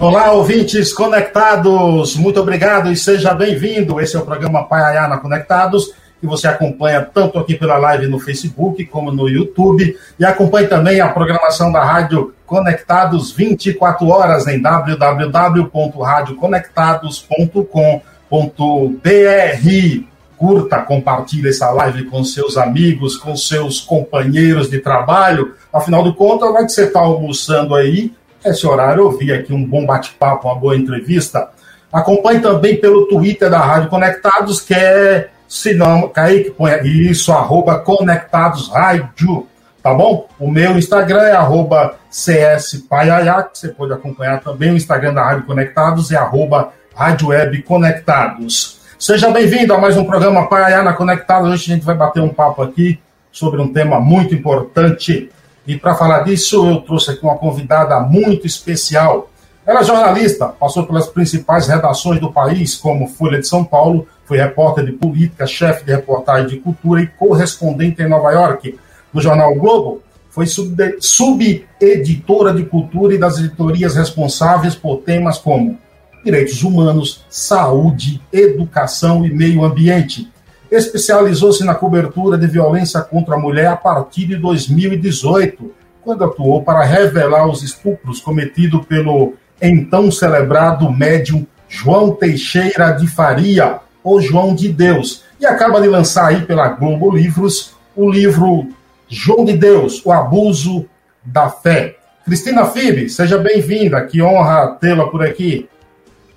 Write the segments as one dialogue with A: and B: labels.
A: Olá, ouvintes conectados, muito obrigado e seja bem-vindo. Esse é o programa Paiayana Conectados, que você acompanha tanto aqui pela live no Facebook como no YouTube e acompanhe também a programação da Rádio Conectados 24 horas em www.radioconectados.com.br. Curta, compartilhe essa live com seus amigos, com seus companheiros de trabalho. Afinal de contas, vai que você está almoçando aí esse horário ouvir aqui um bom bate-papo, uma boa entrevista. Acompanhe também pelo Twitter da Rádio Conectados, que é, se não, Kaique, põe isso, arroba Conectados Rádio, tá bom? O meu Instagram é arroba que você pode acompanhar também. O Instagram da Rádio Conectados é arroba Rádio Web Conectados. Seja bem-vindo a mais um programa Paiaiana Conectados. Hoje a gente vai bater um papo aqui sobre um tema muito importante e para falar disso, eu trouxe aqui uma convidada muito especial. Ela é jornalista, passou pelas principais redações do país, como Folha de São Paulo, foi repórter de política, chefe de reportagem de cultura e correspondente em Nova York. No jornal Globo, foi subeditora de cultura e das editorias responsáveis por temas como direitos humanos, saúde, educação e meio ambiente especializou-se na cobertura de violência contra a mulher a partir de 2018, quando atuou para revelar os estupros cometidos pelo então celebrado médium João Teixeira de Faria, ou João de Deus, e acaba de lançar aí pela Globo Livros o livro João de Deus, o abuso da fé. Cristina Fibe, seja bem-vinda, que honra tê-la por aqui.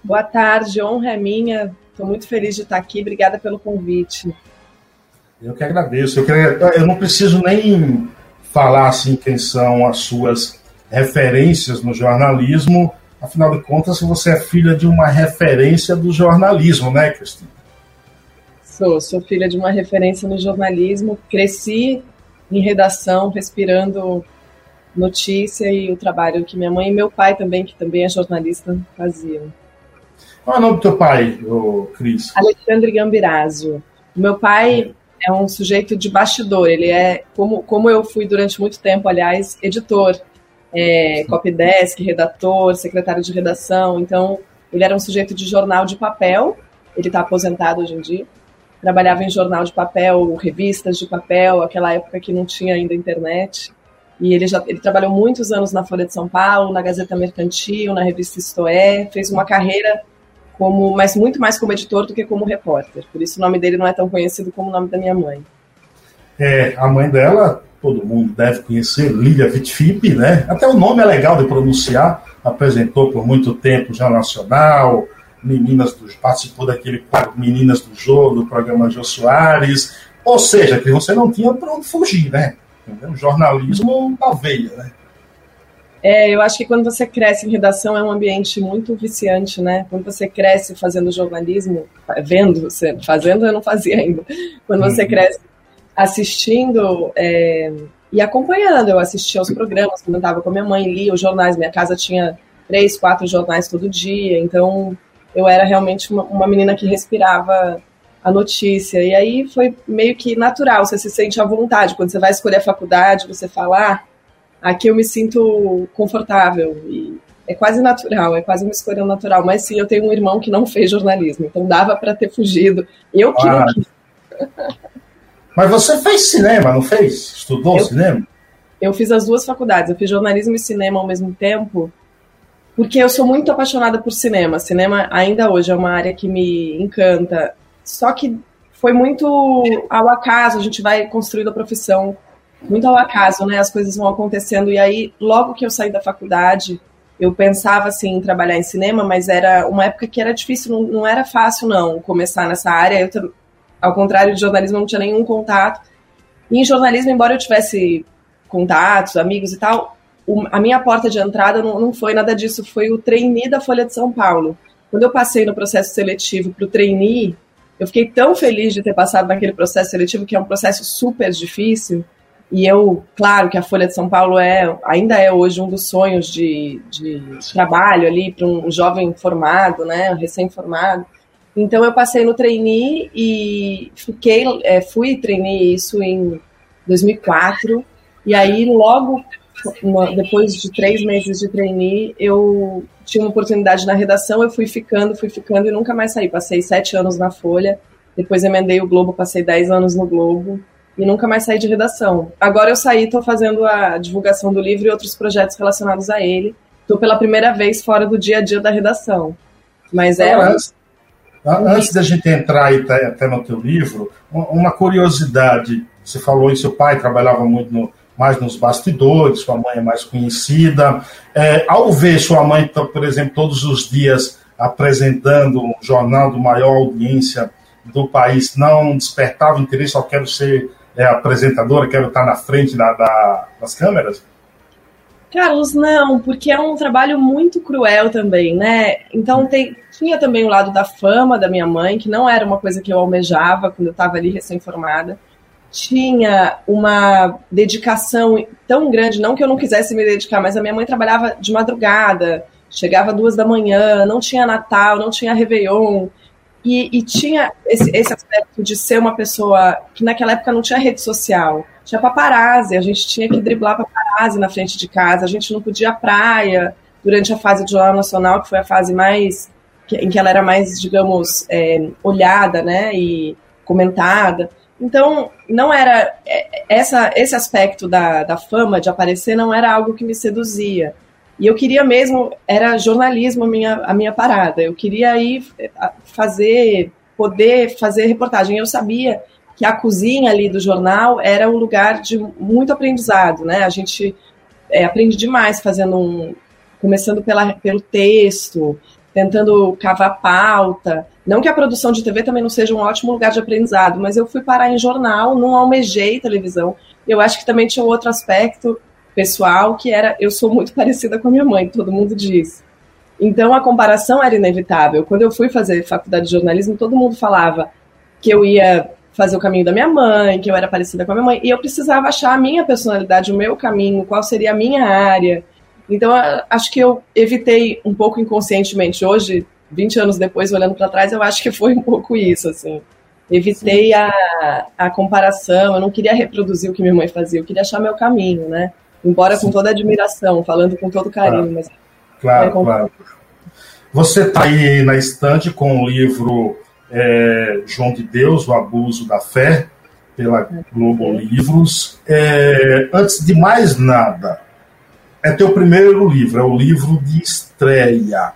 B: Boa tarde, honra é minha Estou muito feliz de estar aqui. Obrigada pelo convite.
A: Eu que agradeço. Eu, eu não preciso nem falar assim quem são as suas referências no jornalismo. Afinal de contas, você é filha de uma referência do jornalismo, né, Cristina?
B: Sou, sou filha de uma referência no jornalismo. Cresci em redação, respirando notícia e o trabalho que minha mãe e meu pai também, que também é jornalista, faziam.
A: Qual é o nome do teu pai, Cris?
B: Alexandre Gambirazio. Meu pai é um sujeito de bastidor. Ele é, como, como eu fui durante muito tempo, aliás, editor, é, copydesk, redator, secretário de redação. Então, ele era um sujeito de jornal de papel. Ele está aposentado hoje em dia. Trabalhava em jornal de papel, revistas de papel, aquela época que não tinha ainda internet. E ele já ele trabalhou muitos anos na Folha de São Paulo, na Gazeta Mercantil, na revista Istoé, fez uma carreira como, mas muito mais como editor do que como repórter. Por isso o nome dele não é tão conhecido como o nome da minha mãe.
A: É, a mãe dela, todo mundo deve conhecer, Lilia Vitfip, né? Até o nome é legal de pronunciar. Apresentou por muito tempo o Jornal Nacional, Meninas do, participou daquele quadro Meninas do Jogo, do programa Jô Soares. Ou seja, que você não tinha para onde fugir, né? Entendeu? Jornalismo na veia, né?
B: É, eu acho que quando você cresce em redação é um ambiente muito viciante, né? Quando você cresce fazendo jornalismo, vendo, fazendo eu não fazia ainda. Quando você uhum. cresce assistindo é, e acompanhando, eu assistia aos programas, comentava com a minha mãe, lia os jornais, minha casa tinha três, quatro jornais todo dia, então eu era realmente uma, uma menina que respirava a notícia. E aí foi meio que natural, você se sente à vontade. Quando você vai escolher a faculdade, você fala, ah, aqui eu me sinto confortável e é quase natural, é quase uma escolha natural. Mas sim, eu tenho um irmão que não fez jornalismo, então dava para ter fugido. Eu que ah.
A: Mas você fez cinema, não fez? Estudou eu, cinema?
B: Eu fiz as duas faculdades. Eu fiz jornalismo e cinema ao mesmo tempo, porque eu sou muito apaixonada por cinema. Cinema ainda hoje é uma área que me encanta. Só que foi muito ao acaso, a gente vai construindo a profissão muito ao acaso, né? As coisas vão acontecendo. E aí, logo que eu saí da faculdade, eu pensava assim em trabalhar em cinema, mas era uma época que era difícil, não, não era fácil não começar nessa área. Eu, ao contrário de jornalismo, não tinha nenhum contato. E em jornalismo, embora eu tivesse contatos, amigos e tal, a minha porta de entrada não, não foi nada disso, foi o trainee da Folha de São Paulo. Quando eu passei no processo seletivo para o trainee, eu fiquei tão feliz de ter passado naquele processo seletivo, que é um processo super difícil, e eu, claro que a Folha de São Paulo é, ainda é hoje um dos sonhos de, de trabalho ali para um jovem formado, né, recém-formado. Então eu passei no trainee e fiquei, é, fui trainee isso em 2004. E aí logo depois de três meses de trainee, eu tinha uma oportunidade na redação, eu fui ficando, fui ficando e nunca mais saí. Passei sete anos na Folha, depois emendei o Globo, passei dez anos no Globo e nunca mais saí de redação. Agora eu saí, estou fazendo a divulgação do livro e outros projetos relacionados a ele. Estou pela primeira vez fora do dia a dia da redação. Mas é.
A: antes, antes da gente entrar aí até, até no teu livro, uma curiosidade. Você falou que seu pai trabalhava muito no, mais nos bastidores, sua mãe é mais conhecida. É, ao ver sua mãe, por exemplo, todos os dias apresentando um jornal de maior audiência do país, não despertava interesse, só quero ser é, apresentadora, quero estar na frente da, da, das câmeras?
B: Carlos, não, porque é um trabalho muito cruel também, né? Então tem, tinha também o lado da fama da minha mãe, que não era uma coisa que eu almejava quando eu estava ali recém-formada. Tinha uma dedicação tão grande, não que eu não quisesse me dedicar, mas a minha mãe trabalhava de madrugada, chegava duas da manhã, não tinha Natal, não tinha Réveillon. E, e tinha esse, esse, aspecto de ser uma pessoa que naquela época não tinha rede social, tinha paparazzi, a gente tinha que driblar paparazzi na frente de casa, a gente não podia à praia durante a fase do Jornal Nacional, que foi a fase mais em que ela era mais, digamos, é, olhada, né, e comentada. Então, não era é, essa esse aspecto da, da fama, de aparecer, não era algo que me seduzia. E eu queria mesmo, era jornalismo a minha, a minha parada. Eu queria ir eh, fazer, poder fazer reportagem. Eu sabia que a cozinha ali do jornal era um lugar de muito aprendizado, né? A gente é, aprende demais fazendo um, começando pela, pelo texto, tentando cavar pauta. Não que a produção de TV também não seja um ótimo lugar de aprendizado, mas eu fui parar em jornal, não almejei televisão. Eu acho que também tinha um outro aspecto pessoal, que era eu sou muito parecida com a minha mãe, todo mundo diz. Então a comparação era inevitável. Quando eu fui fazer faculdade de jornalismo, todo mundo falava que eu ia fazer o caminho da minha mãe, que eu era parecida com a minha mãe, e eu precisava achar a minha personalidade, o meu caminho, qual seria a minha área. Então acho que eu evitei um pouco inconscientemente hoje, 20 anos depois, olhando para trás, eu acho que foi um pouco isso, assim. Evitei a, a comparação, eu não queria reproduzir o que minha mãe fazia, eu queria achar meu caminho, né? Embora Sim. com toda admiração, falando com todo carinho. Claro, mas
A: claro. É claro. Você está aí na estante com o livro é, João de Deus, O Abuso da Fé, pela Globo Livros. É, antes de mais nada, é teu primeiro livro, é o livro de estreia.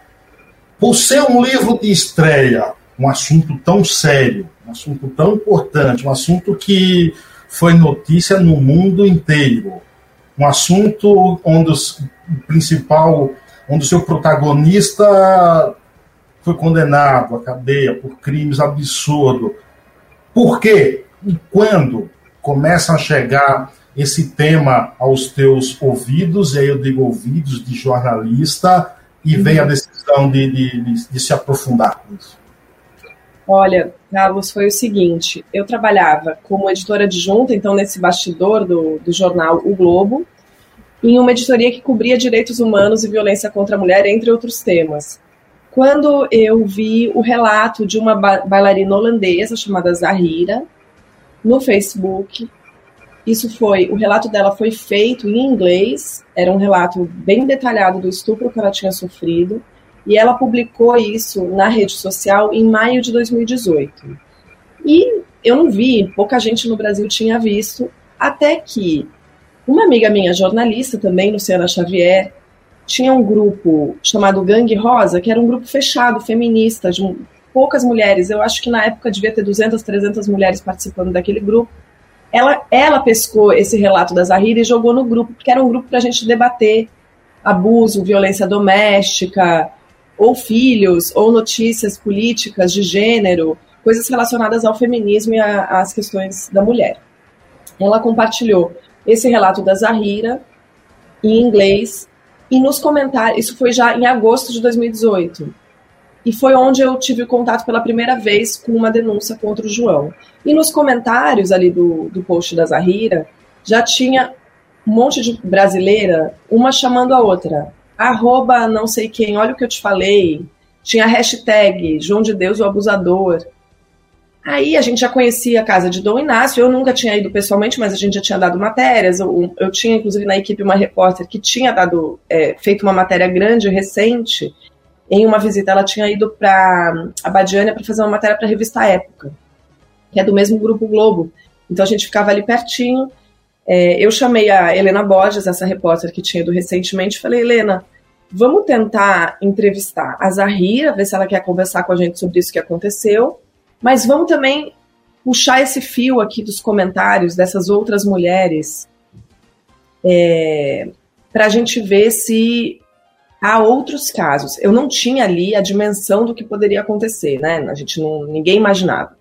A: Por ser um livro de estreia, um assunto tão sério, um assunto tão importante, um assunto que foi notícia no mundo inteiro, um assunto onde o principal, onde o seu protagonista foi condenado à cadeia por crimes absurdos. Por quê? E quando começam a chegar esse tema aos teus ouvidos, e aí eu digo ouvidos de jornalista, e vem a decisão de, de, de, se aprofundar nisso?
B: Olha, Carlos, foi o seguinte: eu trabalhava como editora adjunta, então, nesse bastidor do, do jornal O Globo, em uma editoria que cobria direitos humanos e violência contra a mulher, entre outros temas. Quando eu vi o relato de uma bailarina holandesa chamada Zahira no Facebook, isso foi, o relato dela foi feito em inglês, era um relato bem detalhado do estupro que ela tinha sofrido, e ela publicou isso na rede social em maio de 2018. E eu não vi, pouca gente no Brasil tinha visto, até que uma amiga minha, jornalista também, Luciana Xavier, tinha um grupo chamado Gangue Rosa, que era um grupo fechado, feminista, de poucas mulheres. Eu acho que na época devia ter 200, 300 mulheres participando daquele grupo. Ela, ela pescou esse relato da Zahira e jogou no grupo, porque era um grupo para a gente debater abuso, violência doméstica, ou filhos, ou notícias políticas de gênero, coisas relacionadas ao feminismo e às questões da mulher. Ela compartilhou esse relato da Zahira em inglês e nos comentários, isso foi já em agosto de 2018. E foi onde eu tive contato pela primeira vez com uma denúncia contra o João. E nos comentários ali do, do post da Zahira, já tinha um monte de brasileira, uma chamando a outra arroba não sei quem, olha o que eu te falei. Tinha hashtag João de Deus o abusador. Aí a gente já conhecia a casa de Dom Inácio, eu nunca tinha ido pessoalmente, mas a gente já tinha dado matérias. Eu, eu tinha, inclusive, na equipe uma repórter que tinha dado, é, feito uma matéria grande, recente. Em uma visita, ela tinha ido para a Badiânia para fazer uma matéria para a revista Época, que é do mesmo Grupo Globo. Então a gente ficava ali pertinho. É, eu chamei a Helena Borges, essa repórter que tinha ido recentemente, falei: Helena, vamos tentar entrevistar a Zahira, ver se ela quer conversar com a gente sobre isso que aconteceu mas vamos também puxar esse fio aqui dos comentários dessas outras mulheres é, para a gente ver se há outros casos. Eu não tinha ali a dimensão do que poderia acontecer, né? A gente não, ninguém imaginava.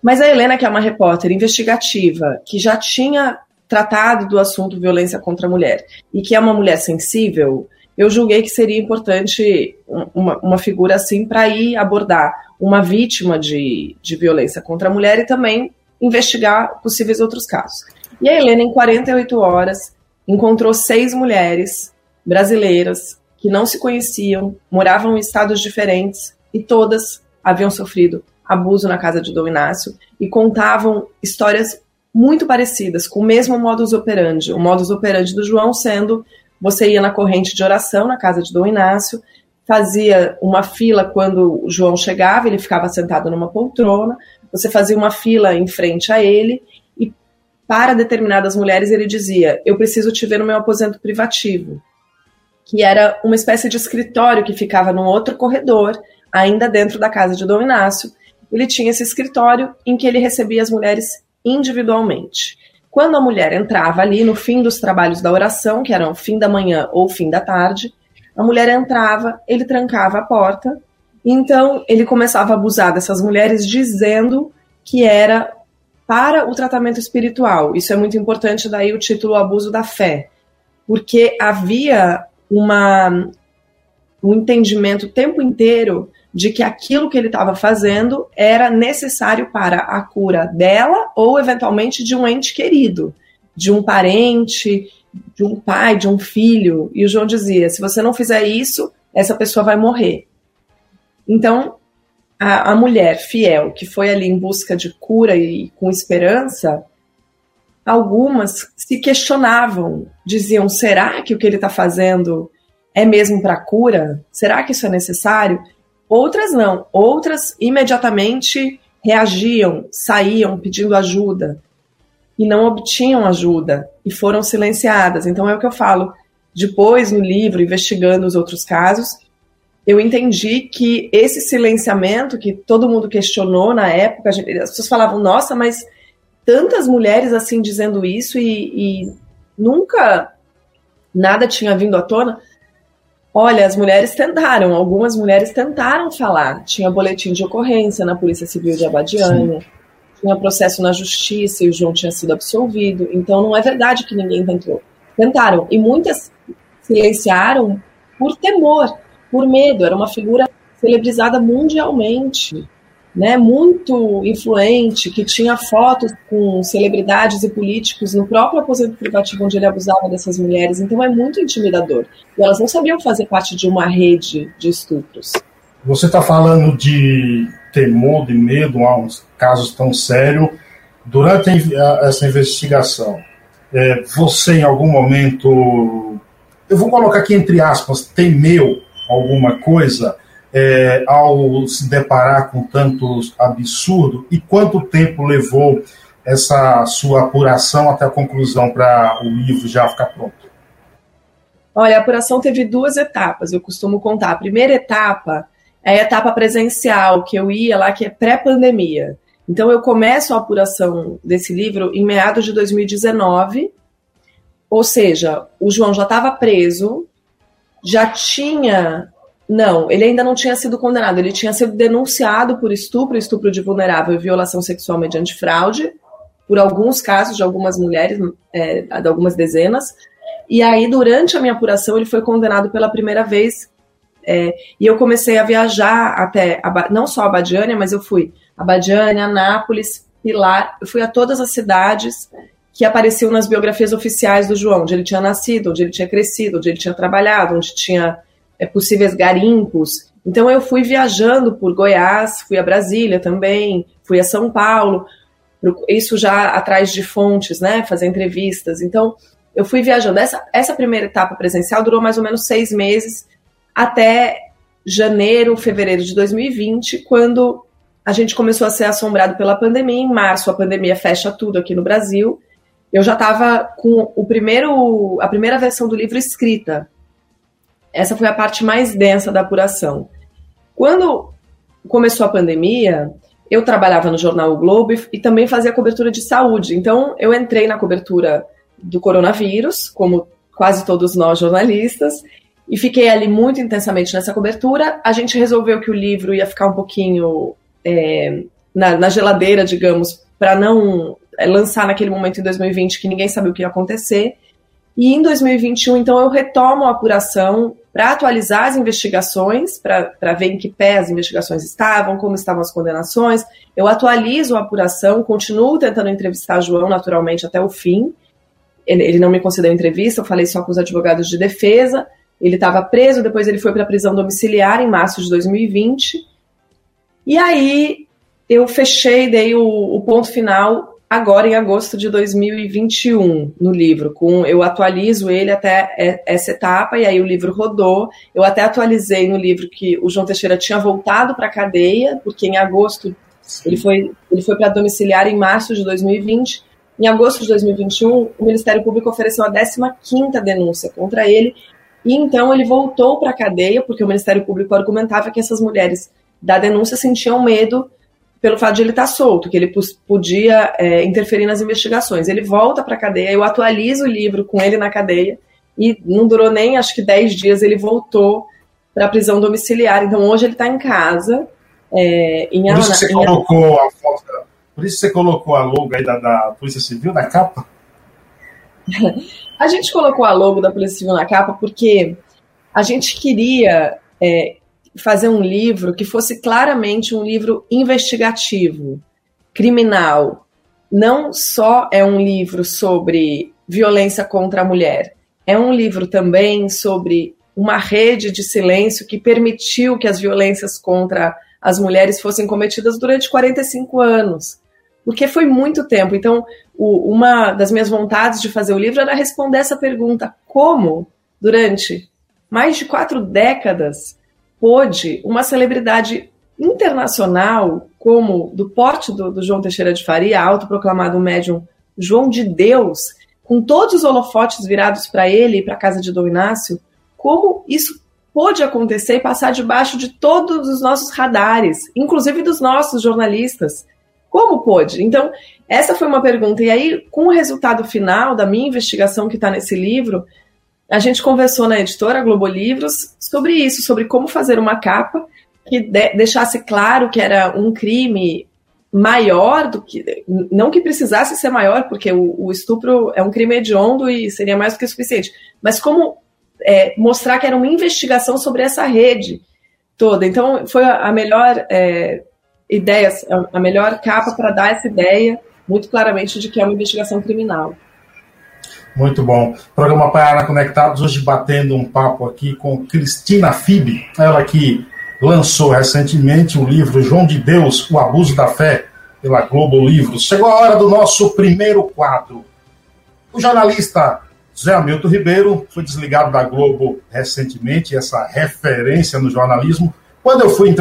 B: Mas a Helena, que é uma repórter investigativa, que já tinha tratado do assunto violência contra a mulher e que é uma mulher sensível, eu julguei que seria importante uma, uma figura assim para ir abordar uma vítima de, de violência contra a mulher e também investigar possíveis outros casos. E a Helena, em 48 horas, encontrou seis mulheres brasileiras que não se conheciam, moravam em estados diferentes e todas haviam sofrido abuso na casa de Dom Inácio e contavam histórias muito parecidas, com o mesmo modus operandi. O modus operandi do João sendo você ia na corrente de oração na casa de Dom Inácio, fazia uma fila quando o João chegava, ele ficava sentado numa poltrona, você fazia uma fila em frente a ele e para determinadas mulheres ele dizia: "Eu preciso te ver no meu aposento privativo", que era uma espécie de escritório que ficava num outro corredor, ainda dentro da casa de Dom Inácio. Ele tinha esse escritório em que ele recebia as mulheres individualmente. Quando a mulher entrava ali no fim dos trabalhos da oração, que eram fim da manhã ou fim da tarde, a mulher entrava, ele trancava a porta, então ele começava a abusar dessas mulheres dizendo que era para o tratamento espiritual. Isso é muito importante, daí o título Abuso da Fé, porque havia uma, um entendimento o tempo inteiro de que aquilo que ele estava fazendo era necessário para a cura dela ou eventualmente de um ente querido, de um parente, de um pai, de um filho. E o João dizia: se você não fizer isso, essa pessoa vai morrer. Então, a, a mulher fiel que foi ali em busca de cura e com esperança, algumas se questionavam, diziam: será que o que ele está fazendo é mesmo para cura? Será que isso é necessário? Outras não. Outras imediatamente reagiam, saíam pedindo ajuda e não obtinham ajuda e foram silenciadas. Então é o que eu falo. Depois, no livro, investigando os outros casos, eu entendi que esse silenciamento que todo mundo questionou na época, as pessoas falavam, nossa, mas tantas mulheres assim dizendo isso e, e nunca nada tinha vindo à tona. Olha, as mulheres tentaram, algumas mulheres tentaram falar. Tinha boletim de ocorrência na Polícia Civil de Abadiânia, Sim. tinha processo na justiça e o João tinha sido absolvido. Então não é verdade que ninguém tentou. Tentaram. E muitas silenciaram por temor, por medo. Era uma figura celebrizada mundialmente né, muito influente, que tinha fotos com celebridades e políticos no próprio aposento privativo onde ele abusava dessas mulheres. Então é muito intimidador. E elas não sabiam fazer parte de uma rede de estupros.
A: Você está falando de temor, de medo a uns casos tão sérios. Durante essa investigação, é, você em algum momento, eu vou colocar aqui entre aspas, temeu alguma coisa? É, ao se deparar com tantos absurdos e quanto tempo levou essa sua apuração até a conclusão para o livro já ficar pronto?
B: Olha, a apuração teve duas etapas, eu costumo contar. A primeira etapa é a etapa presencial, que eu ia lá, que é pré-pandemia. Então, eu começo a apuração desse livro em meados de 2019, ou seja, o João já estava preso, já tinha não, ele ainda não tinha sido condenado. Ele tinha sido denunciado por estupro, estupro de vulnerável e violação sexual mediante fraude, por alguns casos de algumas mulheres, é, de algumas dezenas. E aí, durante a minha apuração, ele foi condenado pela primeira vez. É, e eu comecei a viajar até, a, não só a Badiânia, mas eu fui a Badiânia, Nápoles, Pilar. Eu fui a todas as cidades que apareciam nas biografias oficiais do João, onde ele tinha nascido, onde ele tinha crescido, onde ele tinha trabalhado, onde tinha é, possíveis garimpos. Então eu fui viajando por Goiás, fui a Brasília também, fui a São Paulo, isso já atrás de fontes, né? Fazer entrevistas. Então eu fui viajando. Essa, essa primeira etapa presencial durou mais ou menos seis meses, até janeiro, fevereiro de 2020, quando a gente começou a ser assombrado pela pandemia. Em março, a pandemia fecha tudo aqui no Brasil. Eu já estava com o primeiro, a primeira versão do livro escrita. Essa foi a parte mais densa da apuração. Quando começou a pandemia, eu trabalhava no jornal o Globo e também fazia cobertura de saúde. Então, eu entrei na cobertura do coronavírus, como quase todos nós jornalistas, e fiquei ali muito intensamente nessa cobertura. A gente resolveu que o livro ia ficar um pouquinho é, na, na, geladeira, digamos, para não é, lançar naquele momento em 2020 que ninguém sabia o que ia acontecer. E em 2021, então, eu retomo a apuração para atualizar as investigações, para ver em que pé as investigações estavam, como estavam as condenações. Eu atualizo a apuração, continuo tentando entrevistar João naturalmente até o fim. Ele, ele não me concedeu entrevista, eu falei só com os advogados de defesa. Ele estava preso, depois ele foi para a prisão domiciliar em março de 2020. E aí eu fechei, dei o, o, ponto final agora em agosto de 2021 no livro. Com eu atualizo ele até essa etapa e aí o livro rodou. Eu até atualizei no livro que o João Teixeira tinha voltado para a cadeia, porque em agosto ele foi ele foi para domiciliar em março de 2020. Em agosto de 2021, o Ministério Público ofereceu a 15ª denúncia contra ele, e então ele voltou para a cadeia, porque o Ministério Público argumentava que essas mulheres da denúncia sentiam medo pelo fato de ele estar tá solto, que ele podia é, interferir nas investigações. Ele volta para a cadeia, eu atualizo o livro com ele na cadeia, e não durou nem, acho que 10 dias, ele voltou para a prisão domiciliar. Então hoje ele está em casa. É, em
A: Por isso que você colocou a foto por isso você colocou a logo aí da, da Polícia Civil na capa?
B: a gente colocou a logo da Polícia Civil na capa porque a gente queria é, fazer um livro que fosse claramente um livro investigativo, criminal. Não só é um livro sobre violência contra a mulher, é um livro também sobre uma rede de silêncio que permitiu que as violências contra as mulheres fossem cometidas durante 45 anos porque foi muito tempo. Então, o, uma das minhas vontades de fazer o livro era responder essa pergunta: como, durante mais de quatro décadas, pôde uma celebridade internacional, como do porte do, do João Teixeira de Faria, autoproclamado médium João de Deus, com todos os holofotes virados para ele e para a casa de Dom Inácio, como isso pôde acontecer e passar debaixo de todos os nossos radares, inclusive dos nossos jornalistas, como pôde? Então, essa foi uma pergunta. E aí, com o resultado final da minha investigação que está nesse livro, a gente conversou na editora Globo Livros sobre isso, sobre como fazer uma capa que de deixasse claro que era um crime maior do que. Não que precisasse ser maior, porque o, o estupro é um crime hediondo e seria mais do que suficiente, mas como é, mostrar que era uma investigação sobre essa rede toda. Então, foi a melhor. É, ideias, a melhor capa para dar essa ideia muito claramente de que é uma investigação criminal.
A: Muito bom. Programa Paiana Conectados, hoje batendo um papo aqui com Cristina Fibe, ela que lançou recentemente o livro João de Deus, O Abuso da Fé, pela Globo Livros. Chegou a hora do nosso primeiro quadro. O jornalista José Hamilton Ribeiro foi desligado da Globo recentemente, essa referência no jornalismo, quando eu fui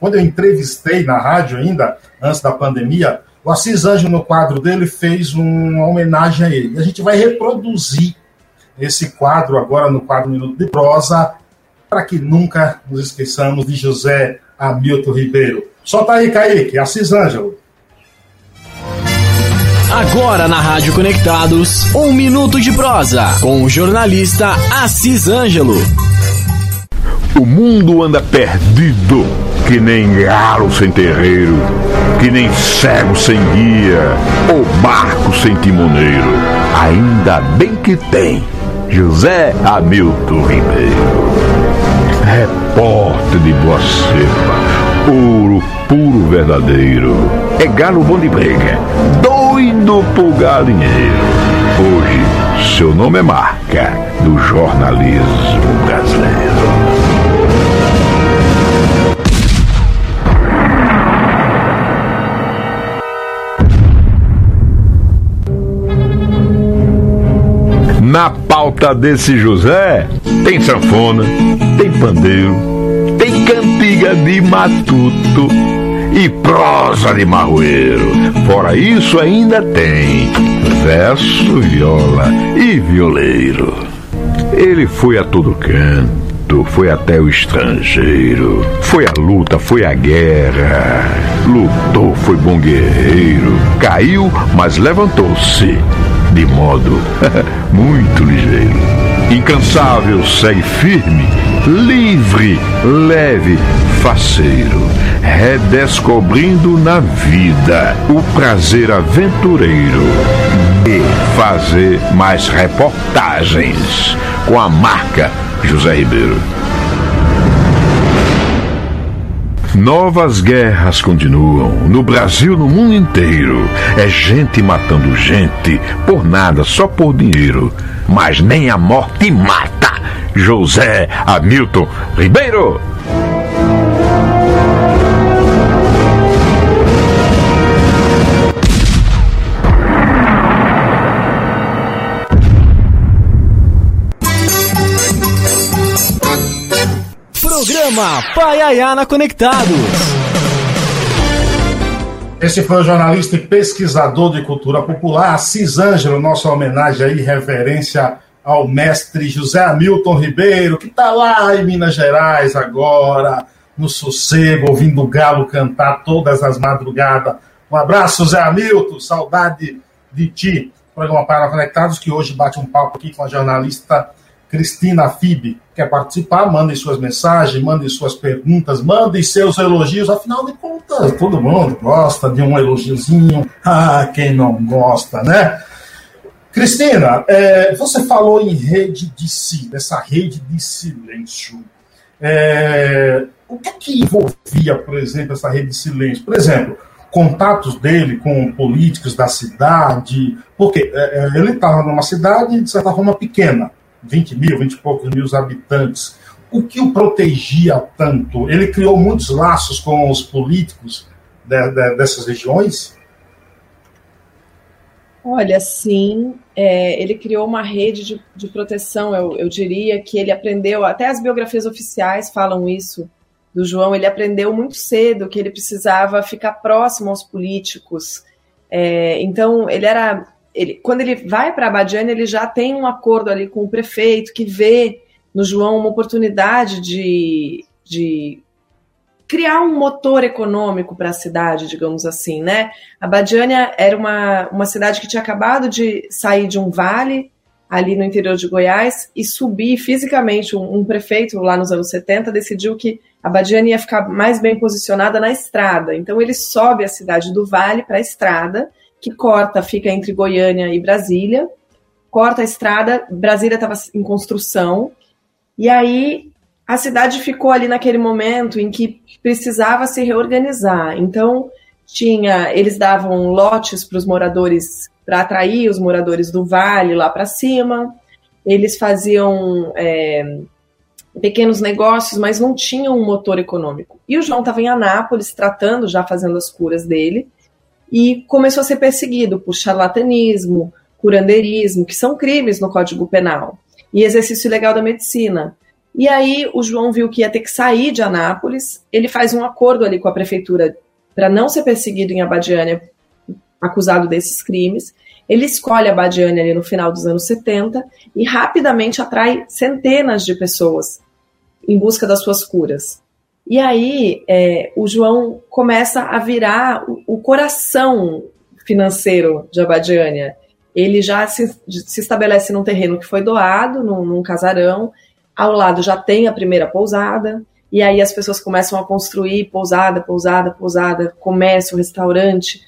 A: quando eu entrevistei na rádio ainda, antes da pandemia, o Assis Anjo, no quadro dele, fez uma homenagem a ele. E a gente vai reproduzir esse quadro agora no quadro Minuto de Prosa, para que nunca nos esqueçamos de José Hamilton Ribeiro. Solta aí, Kaique, Assis Ângelo.
C: Agora na Rádio Conectados, um minuto de prosa com o jornalista Assis Ângelo.
D: O mundo anda perdido, que nem galo sem terreiro, que nem cego sem guia, ou barco sem timoneiro. Ainda bem que tem José Hamilton Ribeiro, repórter de boa cepa, ouro puro verdadeiro. É galo bom de briga, doido pro galinheiro. Hoje, seu nome é marca do jornalismo brasileiro. Volta desse José tem sanfona, tem pandeiro, tem cantiga de matuto e prosa de marroeiro. Fora isso, ainda tem verso, viola e violeiro. Ele foi a todo canto, foi até o estrangeiro, foi a luta, foi a guerra, lutou, foi bom guerreiro, caiu, mas levantou-se de modo muito ligeiro. Incansável, segue firme, livre, leve, faceiro, redescobrindo na vida o prazer aventureiro de fazer mais reportagens com a marca José Ribeiro. Novas guerras continuam no Brasil, no mundo inteiro. É gente matando gente por nada, só por dinheiro. Mas nem a morte mata. José Hamilton Ribeiro.
C: Programa Paiayana Conectados.
A: Esse foi o jornalista e pesquisador de cultura popular, Assis Ângelo, nossa homenagem aí, reverência ao mestre José Hamilton Ribeiro, que está lá em Minas Gerais agora, no sossego, ouvindo o galo cantar todas as madrugadas. Um abraço, José Hamilton, saudade de ti. Programa Para Conectados, que hoje bate um papo aqui com a jornalista Cristina Fib. Quer participar? Mandem suas mensagens, mandem suas perguntas, mandem seus elogios. Afinal de contas, todo mundo gosta de um elogiozinho. Ah, quem não gosta, né? Cristina, é, você falou em rede de si, dessa rede de silêncio. É, o que, é que envolvia, por exemplo, essa rede de silêncio? Por exemplo, contatos dele com políticos da cidade, porque é, é ele estava numa cidade, de certa forma, pequena 20 mil, 20 e poucos mil habitantes. O que o protegia tanto? Ele criou muitos laços com os políticos de, de, dessas regiões?
B: Olha, sim, é, ele criou uma rede de, de proteção, eu, eu, diria que ele aprendeu, até as biografias oficiais falam isso do João, ele aprendeu muito cedo que ele precisava ficar próximo aos políticos. É, então, ele era ele, quando ele vai para Abadiane, ele já tem um acordo ali com o prefeito que vê no João uma oportunidade de, de criar um motor econômico para a cidade, digamos assim, né? A Badiânia era uma, uma cidade que tinha acabado de sair de um vale ali no interior de Goiás e subir fisicamente. Um, um prefeito lá nos anos 70 decidiu que a Badiânia ia ficar mais bem posicionada na estrada. Então ele sobe a cidade do vale para a estrada que corta, fica entre Goiânia e Brasília, corta a estrada, Brasília estava em construção, e aí a cidade ficou ali naquele momento em que precisava se reorganizar. Então, tinha, eles davam lotes para os moradores, para atrair os moradores do vale lá para cima, eles faziam é, pequenos negócios, mas não tinham um motor econômico. E o João estava em Anápolis, tratando, já fazendo as curas dele, e começou a ser perseguido por charlatanismo, curandeirismo, que são crimes no Código Penal, e exercício ilegal da medicina. E aí o João viu que ia ter que sair de Anápolis, ele faz um acordo ali com a prefeitura para não ser perseguido em Abadiânia, acusado desses crimes. Ele escolhe Abadiânia ali no final dos anos 70 e rapidamente atrai centenas de pessoas em busca das suas curas. E aí é, o João começa a virar o, o coração financeiro de Abadiânia. Ele já se, se, estabelece num terreno que foi doado, num, num casarão. Ao lado já tem a primeira pousada. E aí as pessoas começam a construir pousada, pousada, pousada, comércio, restaurante,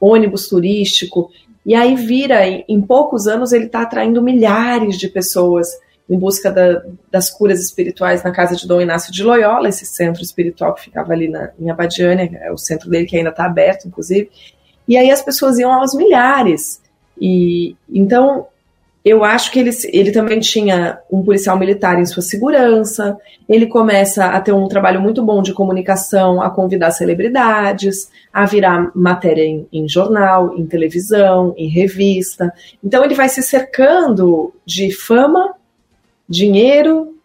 B: ônibus turístico. E aí vira, em, em poucos anos, ele está atraindo milhares de pessoas em busca da, das curas espirituais na casa de Dom Inácio de Loyola, esse centro espiritual que ficava ali na, em Abadiânia, é o centro dele que ainda está aberto, inclusive. E aí as pessoas iam aos milhares. E então eu acho que ele, ele também tinha um policial militar em sua segurança. Ele começa a ter um trabalho muito bom de comunicação, a convidar celebridades, a virar matéria em, em jornal, em televisão, em revista. Então ele vai se cercando de fama dinheiro,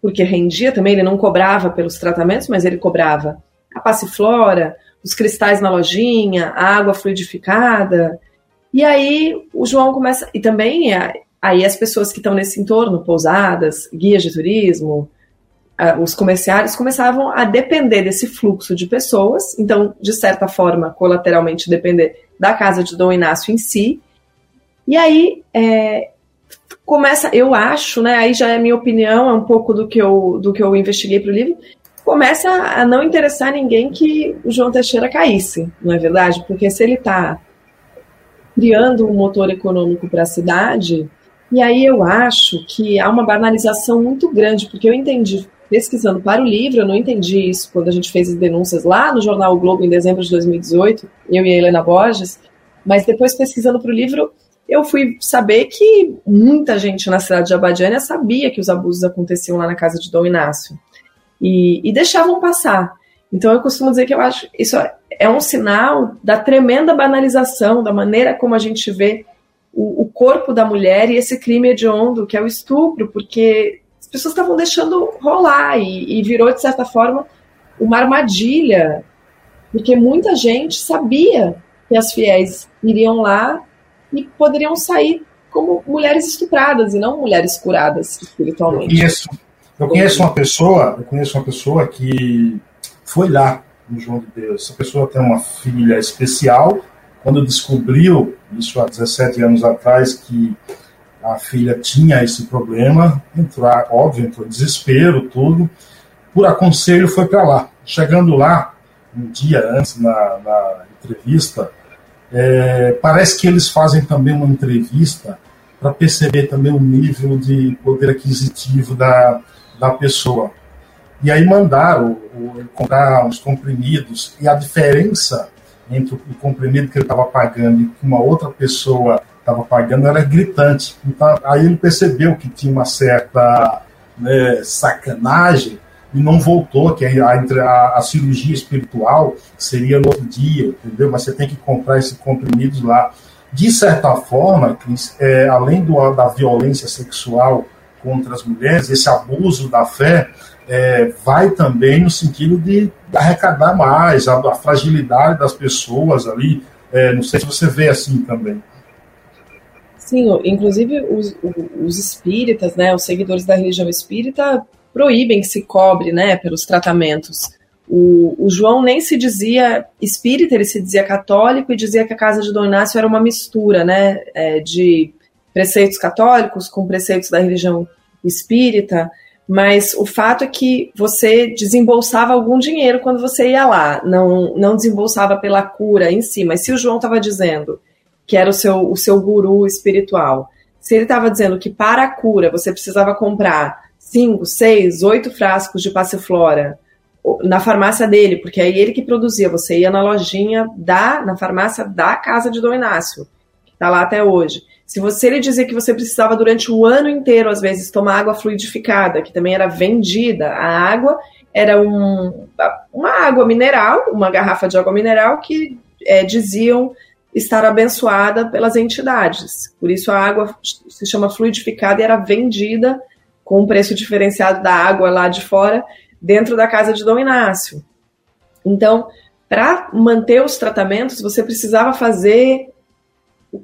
B: porque rendia também, ele não cobrava pelos tratamentos, mas ele cobrava a passiflora, os cristais na lojinha, a água fluidificada. E aí o João começa. E também aí as pessoas que estão nesse entorno, pousadas, guias de turismo, os comerciários começavam a depender desse fluxo de pessoas, então, de certa forma, colateralmente depender da casa de Dom Inácio em si. E aí é, começa, eu acho, né? Aí já é minha opinião, é um pouco do que eu, do que eu investiguei para o livro. Começa a não interessar ninguém que o João Teixeira caísse, não é verdade? Porque se ele está criando um motor econômico para a cidade, e aí eu acho que há uma banalização muito grande, porque eu entendi pesquisando para o livro, eu não entendi isso quando a gente fez as denúncias lá no jornal o Globo em dezembro de 2018, eu e a Helena Borges, mas depois pesquisando para o livro, eu fui saber que muita gente na cidade de Abadiânia sabia que os abusos aconteciam lá na casa de Dom Inácio e, e deixavam passar. Então eu costumo dizer que eu acho isso é um sinal da tremenda banalização, da maneira como a gente vê o, o corpo da mulher e esse crime hediondo que é o estupro, porque as pessoas estavam deixando rolar e, e virou, de certa forma, uma armadilha, porque muita gente sabia que as fiéis iriam lá e poderiam sair como mulheres estupradas e não mulheres curadas espiritualmente.
A: Eu conheço, eu conheço uma pessoa, eu conheço uma pessoa que foi lá no João de Deus. Essa pessoa tem uma filha especial. Quando descobriu, isso há 17 anos atrás, que a filha tinha esse problema, entrou, óbvio, entrou desespero, tudo. Por aconselho, foi para lá. Chegando lá, um dia antes, na, na entrevista, é, parece que eles fazem também uma entrevista para perceber também o nível de poder aquisitivo da, da pessoa. E aí mandaram comprar uns comprimidos, e a diferença entre o comprimido que ele estava pagando e que uma outra pessoa estava pagando era gritante. Então, aí ele percebeu que tinha uma certa né, sacanagem e não voltou, que a, a, a, cirurgia espiritual seria no outro dia, entendeu? Mas você tem que comprar esses comprimidos lá. De certa forma, é, além do, da violência sexual contra as mulheres, esse abuso da fé é, vai também no sentido de arrecadar mais, a, a fragilidade das pessoas ali. É, não sei se você vê assim também.
B: Sim, inclusive os, os espíritas, né, os seguidores da religião espírita proíbem que se cobre, né, pelos tratamentos. O, o, João nem se dizia espírita, ele se dizia católico e dizia que a casa de Dom Inácio era uma mistura, né, é, de preceitos católicos com preceitos da religião espírita, mas o fato é que você desembolsava algum dinheiro quando você ia lá, não, não desembolsava pela cura em si, mas se o João estava dizendo que era o seu, o seu guru espiritual, se ele estava dizendo que para a cura você precisava comprar cinco, seis, oito frascos de passiflora na farmácia dele, porque aí ele que produzia, você ia na lojinha da, na farmácia da casa de Dom Inácio, que está lá até hoje. Se você ele dizia que você precisava durante o ano inteiro, às vezes, tomar água fluidificada, que também era vendida, a água era um, uma água mineral, uma garrafa de água mineral que é, diziam estar abençoada pelas entidades. Por isso a água se chama fluidificada e era vendida com um preço diferenciado da água lá de fora, dentro da casa de Dom Inácio. Então, para manter os tratamentos, você precisava fazer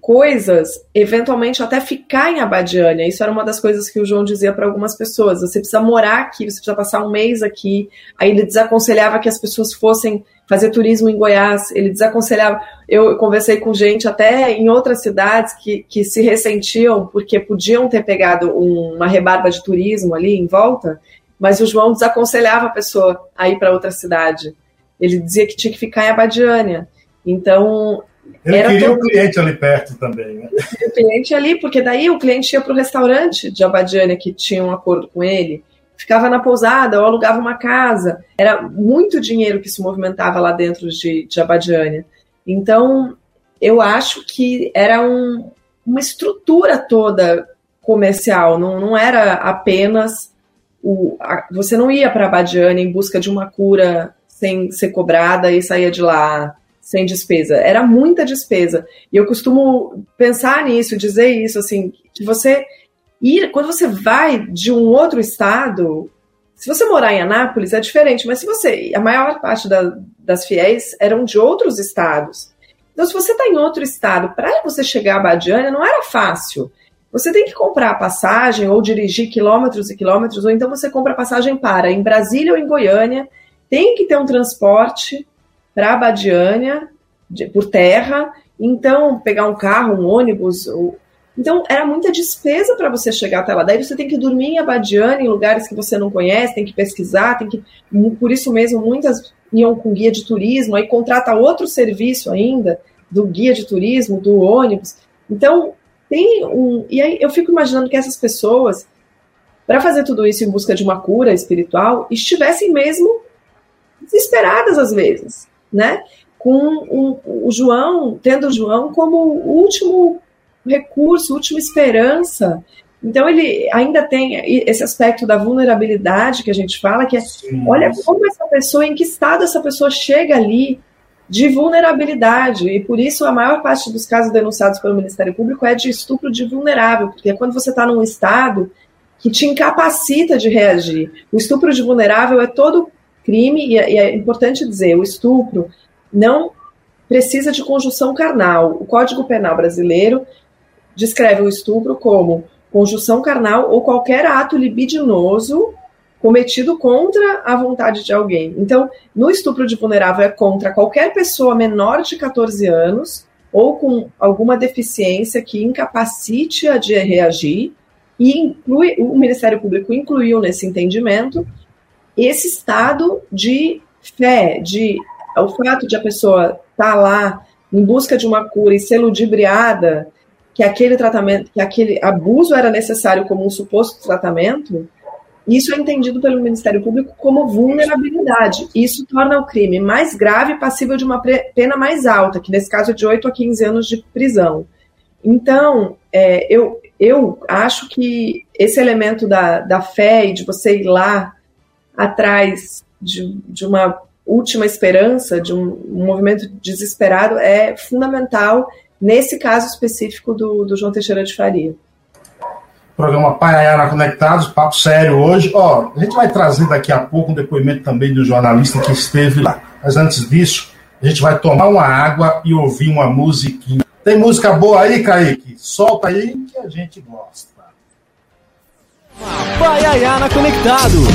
B: coisas, eventualmente até ficar em Abadiânia. Isso era uma das coisas que o João dizia para algumas pessoas. Você precisa morar aqui, você precisa passar um mês aqui. Aí ele desaconselhava que as pessoas fossem fazer turismo em Goiás. Ele desaconselhava. Eu conversei com gente até em outras cidades que, que se ressentiam porque podiam ter pegado um, uma rebarba de turismo ali em volta, mas o João desaconselhava a pessoa a ir para outra cidade. Ele dizia que tinha que ficar em Abadiânia. Então,
A: ele Era queria todo... o cliente ali perto também, né?
B: O cliente ali, porque daí o cliente ia para o restaurante de Abadiânia que tinha um acordo com ele, ficava na pousada ou alugava uma casa. Era muito dinheiro que se movimentava lá dentro de, de Abadiânia. Então, eu acho que era um, uma estrutura toda comercial, não, não era apenas o, a, você não ia para Abadiânia em busca de uma cura sem ser cobrada e saía de lá sem despesa. Era muita despesa. E eu costumo pensar nisso, dizer isso, assim, que você ir, quando você vai de um outro estado, se você morar em Anápolis é diferente, mas se você, a maior parte da, das fiéis eram de outros estados. Então, se você está em outro estado, para você chegar a Badiânia não era fácil. Você tem que comprar a passagem ou dirigir quilômetros e quilômetros, ou então você compra a passagem para em Brasília ou em Goiânia. Tem que ter um transporte para Badiânia por terra. Então, pegar um carro, um ônibus. Ou... Então, era muita despesa para você chegar até lá. Daí você tem que dormir em Abadiânia, em lugares que você não conhece, tem que pesquisar, tem que. Por isso mesmo, muitas iam com guia de turismo, aí contrata outro serviço ainda, do guia de turismo, do ônibus. Então, tem um. E aí eu fico imaginando que essas pessoas, para fazer tudo isso em busca de uma cura espiritual, estivessem mesmo desesperadas às vezes, né? Com um, o João, tendo o João como o último recurso, última esperança então ele ainda tem esse aspecto da vulnerabilidade que a gente fala, que é Sim, olha como essa pessoa, em que estado essa pessoa chega ali de vulnerabilidade. E por isso a maior parte dos casos denunciados pelo Ministério Público é de estupro de vulnerável, porque é quando você está num estado que te incapacita de reagir. O estupro de vulnerável é todo crime, e é, e é importante dizer, o estupro não precisa de conjunção carnal. O Código Penal brasileiro descreve o estupro como conjunção carnal ou qualquer ato libidinoso cometido contra a vontade de alguém. Então, no estupro de vulnerável é contra qualquer pessoa menor de 14 anos ou com alguma deficiência que incapacite a de reagir, e inclui, o Ministério Público incluiu nesse entendimento esse estado de fé, de o fato de a pessoa estar tá lá em busca de uma cura e ser ludibriada que aquele tratamento, que aquele abuso era necessário como um suposto tratamento, isso é entendido pelo Ministério Público como vulnerabilidade. Isso torna o crime mais grave e passível de uma pena mais alta, que nesse caso é de 8 a 15 anos de prisão. Então, é, eu, eu acho que esse elemento da, da fé e de você ir lá atrás de, de uma última esperança, de um, um movimento desesperado, é fundamental nesse caso específico do, do João Teixeira de Faria.
A: Programa Paiayara Conectados, papo sério hoje. Ó, a gente vai trazer daqui a pouco um depoimento também do jornalista que esteve lá. Mas antes disso, a gente vai tomar uma água e ouvir uma musiquinha. Tem música boa aí, Kaique? Solta aí que a gente gosta.
C: Paiayara Conectados.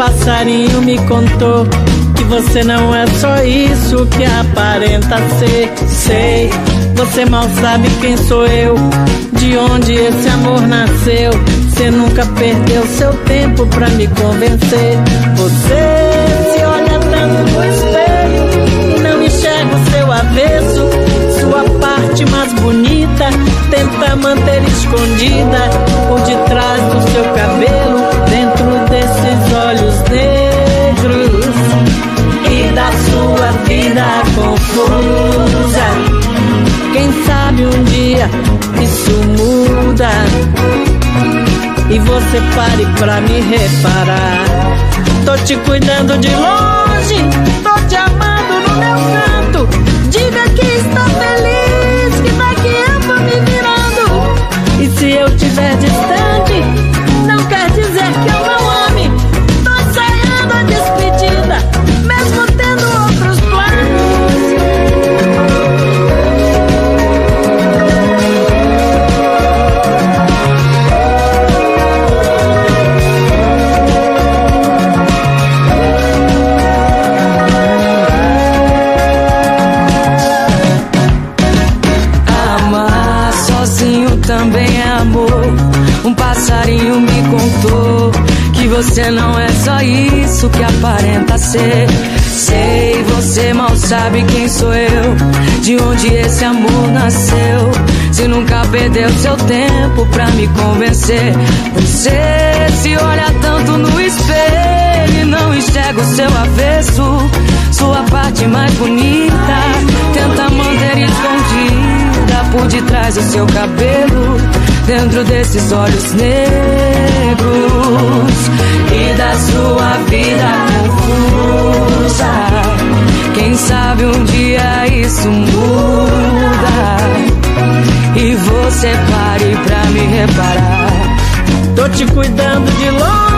E: Passarinho me contou que você não é só isso que aparenta ser. Sei, você mal sabe quem sou eu, de onde esse amor nasceu. Você nunca perdeu seu tempo pra me convencer. Você se olha tanto no espelho e não enxerga o seu avesso. Parte mais bonita tenta manter escondida por detrás do seu cabelo, dentro desses olhos negros e da sua vida confusa. Quem sabe um dia isso muda e você pare pra me reparar. Tô te cuidando de longe, só isso que aparenta ser. Sei, você mal sabe quem sou eu.
F: de onde esse amor nasceu. Se nunca perdeu seu tempo pra me convencer. Você se olha tanto no espelho e não enxerga o seu avesso. Sua parte mais bonita tenta manter escondida por detrás do seu cabelo. Dentro desses olhos negros e da sua vida confusa. Quem sabe um dia isso muda e você pare pra me reparar.
E: Tô te cuidando de longe,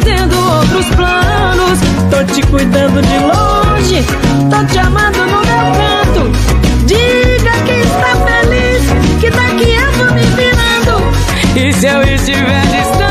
F: tendo outros planos.
E: Tô te cuidando de longe, tô te amando no meu canto. Diga que está feliz, que daqui eu vou me virando.
F: E se eu estiver distante,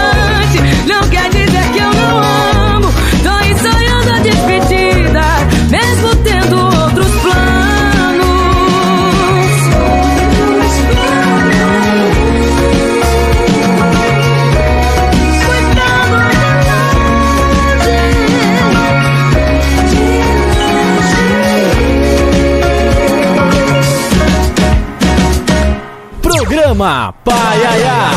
C: Programa Paiaiá.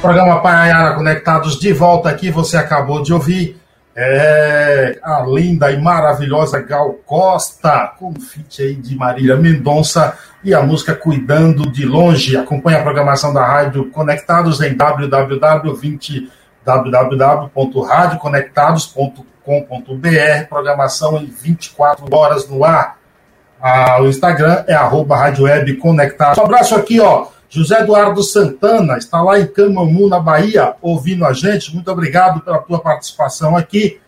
A: Programa Paiayara Conectados de volta aqui. Você acabou de ouvir é, a linda e maravilhosa Gal Costa, com o feat aí de Marília Mendonça e a música Cuidando de Longe. Acompanhe a programação da Rádio Conectados em www.20 www.radioconectados.com.br programação em 24 horas no ar. Ah, o Instagram é arroba Rádio Web Conectados. Um abraço aqui, ó. José Eduardo Santana está lá em Camamu, na Bahia, ouvindo a gente. Muito obrigado pela tua participação aqui.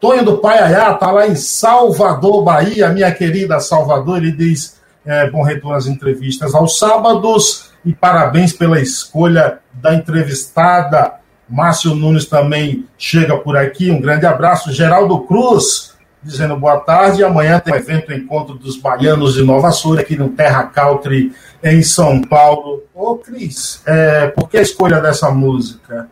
A: Tonho do Paiaiá está lá em Salvador, Bahia, minha querida Salvador. Ele diz: é, bom retorno às entrevistas aos sábados e parabéns pela escolha da entrevistada. Márcio Nunes também chega por aqui. Um grande abraço. Geraldo Cruz dizendo boa tarde. Amanhã tem o evento Encontro dos Baianos de Nova Sul, aqui no Terra Country, em São Paulo. Ô, Cris, é, por que a escolha dessa música?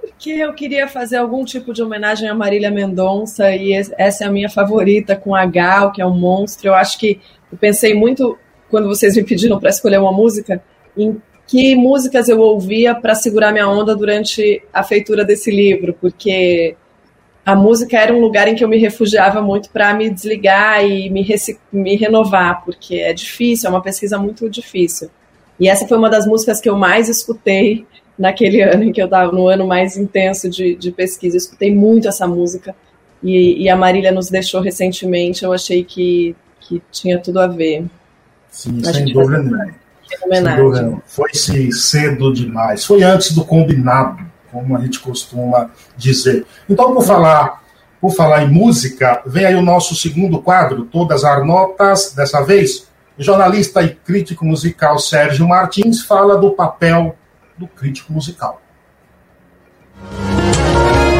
B: Porque eu queria fazer algum tipo de homenagem a Marília Mendonça e essa é a minha favorita com a Gal, que é um monstro. Eu acho que eu pensei muito quando vocês me pediram para escolher uma música em que músicas eu ouvia para segurar minha onda durante a feitura desse livro, porque a música era um lugar em que eu me refugiava muito para me desligar e me, me renovar, porque é difícil, é uma pesquisa muito difícil. E essa foi uma das músicas que eu mais escutei naquele ano em que eu estava, no ano mais intenso de, de pesquisa. Eu escutei muito essa música e, e, a Marília nos deixou recentemente. Eu achei que, que tinha tudo a ver.
A: Sim, sem dúvida nenhuma. Foi-se cedo demais. Foi antes do combinado como a gente costuma dizer. Então, por falar, por falar em música, vem aí o nosso segundo quadro, Todas as Notas, dessa vez. O jornalista e crítico musical Sérgio Martins fala do papel do crítico musical.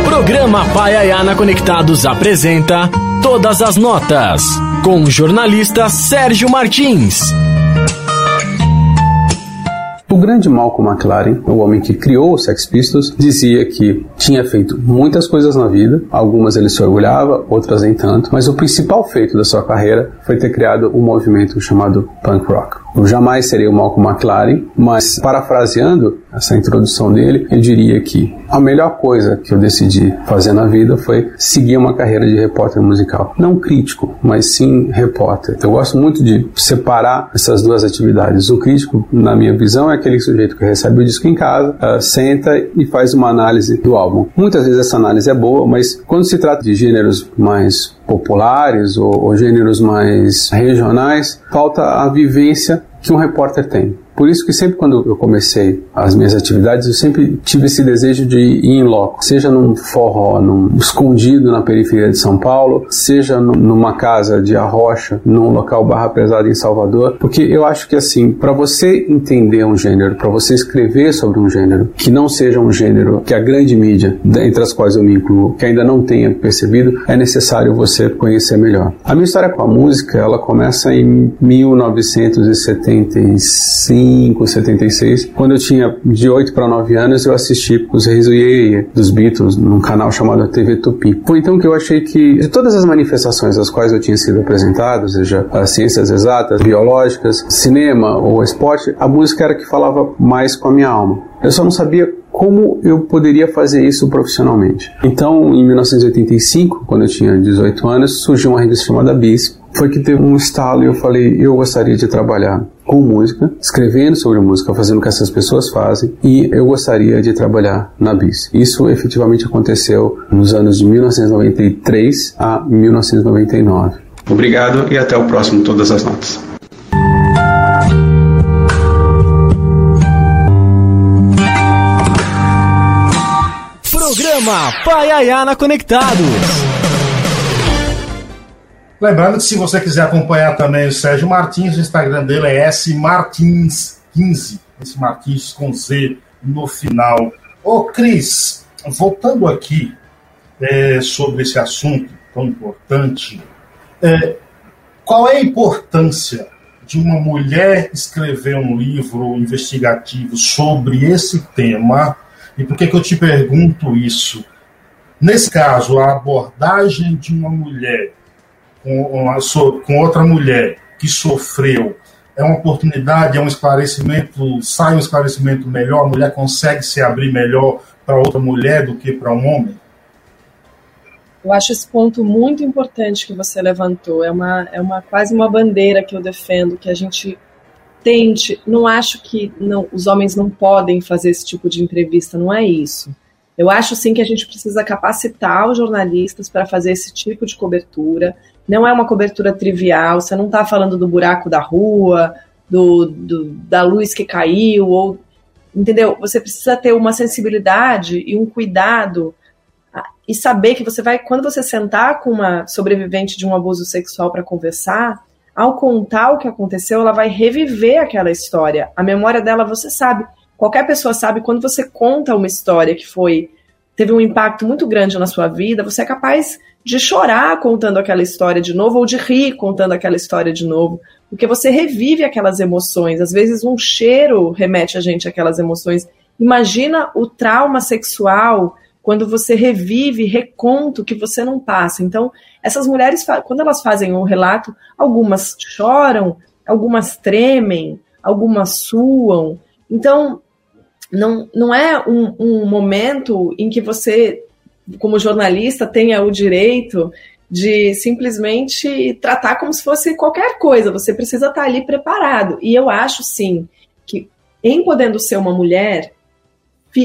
C: Programa Paiaiana Conectados apresenta Todas as Notas, com o jornalista Sérgio Martins.
G: O grande Malcolm McLaren, o homem que criou os Sex Pistols, dizia que tinha feito muitas coisas na vida, algumas ele se orgulhava, outras nem tanto, mas o principal feito da sua carreira foi ter criado um movimento chamado punk rock. Eu jamais serei o Malcolm McLaren, mas parafraseando essa introdução dele, eu diria que a melhor coisa que eu decidi fazer na vida foi seguir uma carreira de repórter musical. Não crítico, mas sim repórter. Eu gosto muito de separar essas duas atividades. O crítico, na minha visão, é aquele sujeito que recebe o disco em casa, uh, senta e faz uma análise do álbum. Muitas vezes essa análise é boa, mas quando se trata de gêneros mais populares ou, ou gêneros mais regionais, falta a vivência que um repórter tem. Por isso que sempre quando eu comecei as minhas atividades, eu sempre tive esse desejo de ir em loco, seja num forró, num escondido na periferia de São Paulo, seja numa casa de arrocha, num local barra pesada em Salvador, porque eu acho que assim, para você entender um gênero, para você escrever sobre um gênero, que não seja um gênero que a grande mídia, entre as quais eu me incluo, que ainda não tenha percebido, é necessário você conhecer melhor. A minha história com a música, ela começa em 1975, 76, quando eu tinha de 8 para 9 anos, eu assisti os Reis do Iê dos Beatles num canal chamado TV Tupi. Foi então que eu achei que de todas as manifestações às quais eu tinha sido apresentado, seja as ciências exatas, biológicas, cinema ou esporte, a música era que falava mais com a minha alma. Eu só não sabia como eu poderia fazer isso profissionalmente. Então, em 1985, quando eu tinha 18 anos, surgiu uma revista chamada Bis. Foi que teve um estalo e eu falei, eu gostaria de trabalhar com música, escrevendo sobre música, fazendo o que essas pessoas fazem, e eu gostaria de trabalhar na BIS. Isso efetivamente aconteceu nos anos de 1993 a 1999. Obrigado e até o próximo Todas as Notas.
C: Programa Paiayana Conectados.
A: Lembrando que se você quiser acompanhar também o Sérgio Martins, o Instagram dele é smartins15, esse Martins com Z no final. Ô Cris, voltando aqui é, sobre esse assunto tão importante, é, qual é a importância de uma mulher escrever um livro investigativo sobre esse tema e por que, que eu te pergunto isso? Nesse caso, a abordagem de uma mulher com, uma, com outra mulher que sofreu é uma oportunidade, é um esclarecimento, sai um esclarecimento melhor, a mulher consegue se abrir melhor para outra mulher do que para um homem?
B: Eu acho esse ponto muito importante que você levantou. É uma, é uma quase uma bandeira que eu defendo, que a gente tente. Não acho que não, os homens não podem fazer esse tipo de entrevista, não é isso. Eu acho sim que a gente precisa capacitar os jornalistas para fazer esse tipo de cobertura. Não é uma cobertura trivial, você não está falando do buraco da rua, do, do, da luz que caiu, ou. Entendeu? Você precisa ter uma sensibilidade e um cuidado e saber que você vai, quando você sentar com uma sobrevivente de um abuso sexual para conversar, ao contar o que aconteceu, ela vai reviver aquela história. A memória dela, você sabe. Qualquer pessoa sabe quando você conta uma história que foi teve um impacto muito grande na sua vida, você é capaz de chorar contando aquela história de novo ou de rir contando aquela história de novo, porque você revive aquelas emoções. Às vezes um cheiro remete a gente àquelas emoções. Imagina o trauma sexual quando você revive, reconta o que você não passa. Então, essas mulheres, quando elas fazem um relato, algumas choram, algumas tremem, algumas suam. Então, não, não é um, um momento em que você, como jornalista, tenha o direito de simplesmente tratar como se fosse qualquer coisa. Você precisa estar ali preparado. E eu acho, sim, que em podendo ser uma mulher,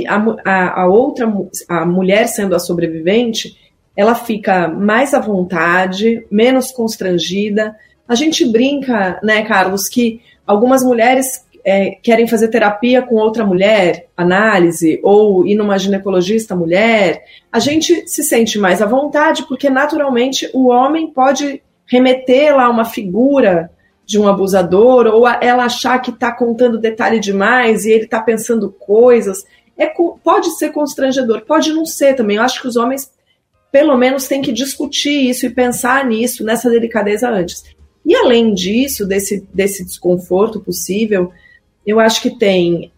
B: a, a, outra, a mulher sendo a sobrevivente, ela fica mais à vontade, menos constrangida. A gente brinca, né, Carlos, que algumas mulheres é, querem fazer terapia com outra mulher, análise, ou ir numa ginecologista mulher. A gente se sente mais à vontade porque, naturalmente, o homem pode remeter lá uma figura de um abusador, ou ela achar que está contando detalhe demais e ele está pensando coisas é, pode ser constrangedor, pode não ser também. Eu acho que os homens, pelo menos, têm que discutir isso e pensar nisso, nessa delicadeza antes. E além disso, desse, desse desconforto possível, eu acho que tem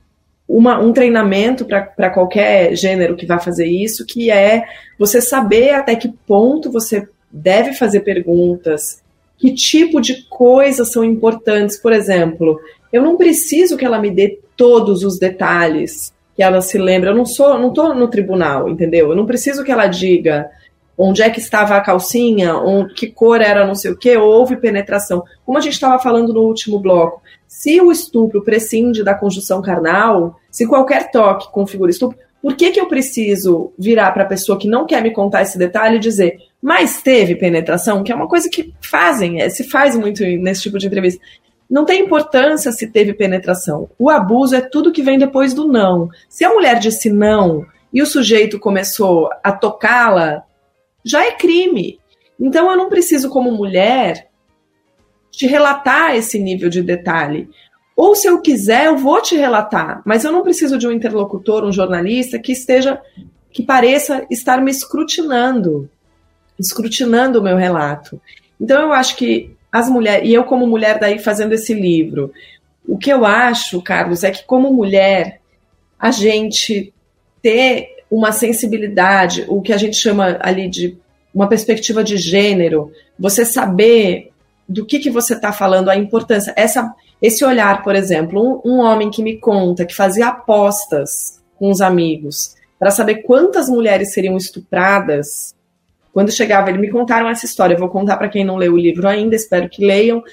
B: uma, um treinamento para qualquer gênero que vai fazer isso, que é você saber até que ponto você deve fazer perguntas, que tipo de coisas são importantes. Por exemplo, eu não preciso que ela me dê todos os detalhes que ela se lembra. Eu não sou, não tô no tribunal, entendeu? Eu não preciso que ela diga onde é que estava a calcinha, onde, que cor era não sei o que, houve penetração. Como a gente estava falando no último bloco, se o estupro prescinde da conjunção carnal, se qualquer toque configura estupro, por que, que eu preciso virar para a pessoa que não quer me contar esse detalhe e dizer, mas teve penetração? Que é uma coisa que fazem, é, se faz muito nesse tipo de entrevista. não tem importância se teve penetração. O abuso é tudo que vem depois do não. Se a mulher disse não e o sujeito começou a tocá-la, já é crime. Então eu não preciso, como mulher, te relatar esse nível de detalhe. Ou se eu quiser, eu vou te relatar, mas eu não preciso de um interlocutor, um jornalista que esteja, que pareça estar me escrutinando, escrutinando o meu relato. Então eu acho que as mulheres, e eu como mulher daí fazendo esse livro, o que eu acho, Carlos, é que como mulher, a gente ter uma sensibilidade, o que a gente chama ali de uma perspectiva de gênero, você saber do que, que você está falando, a importância. Essa, esse olhar, por exemplo, um, um homem que me conta que fazia apostas com os amigos para saber quantas mulheres seriam estupradas. Quando chegava, eles me contaram essa história. Eu vou contar para quem não leu o livro ainda, espero que leiam.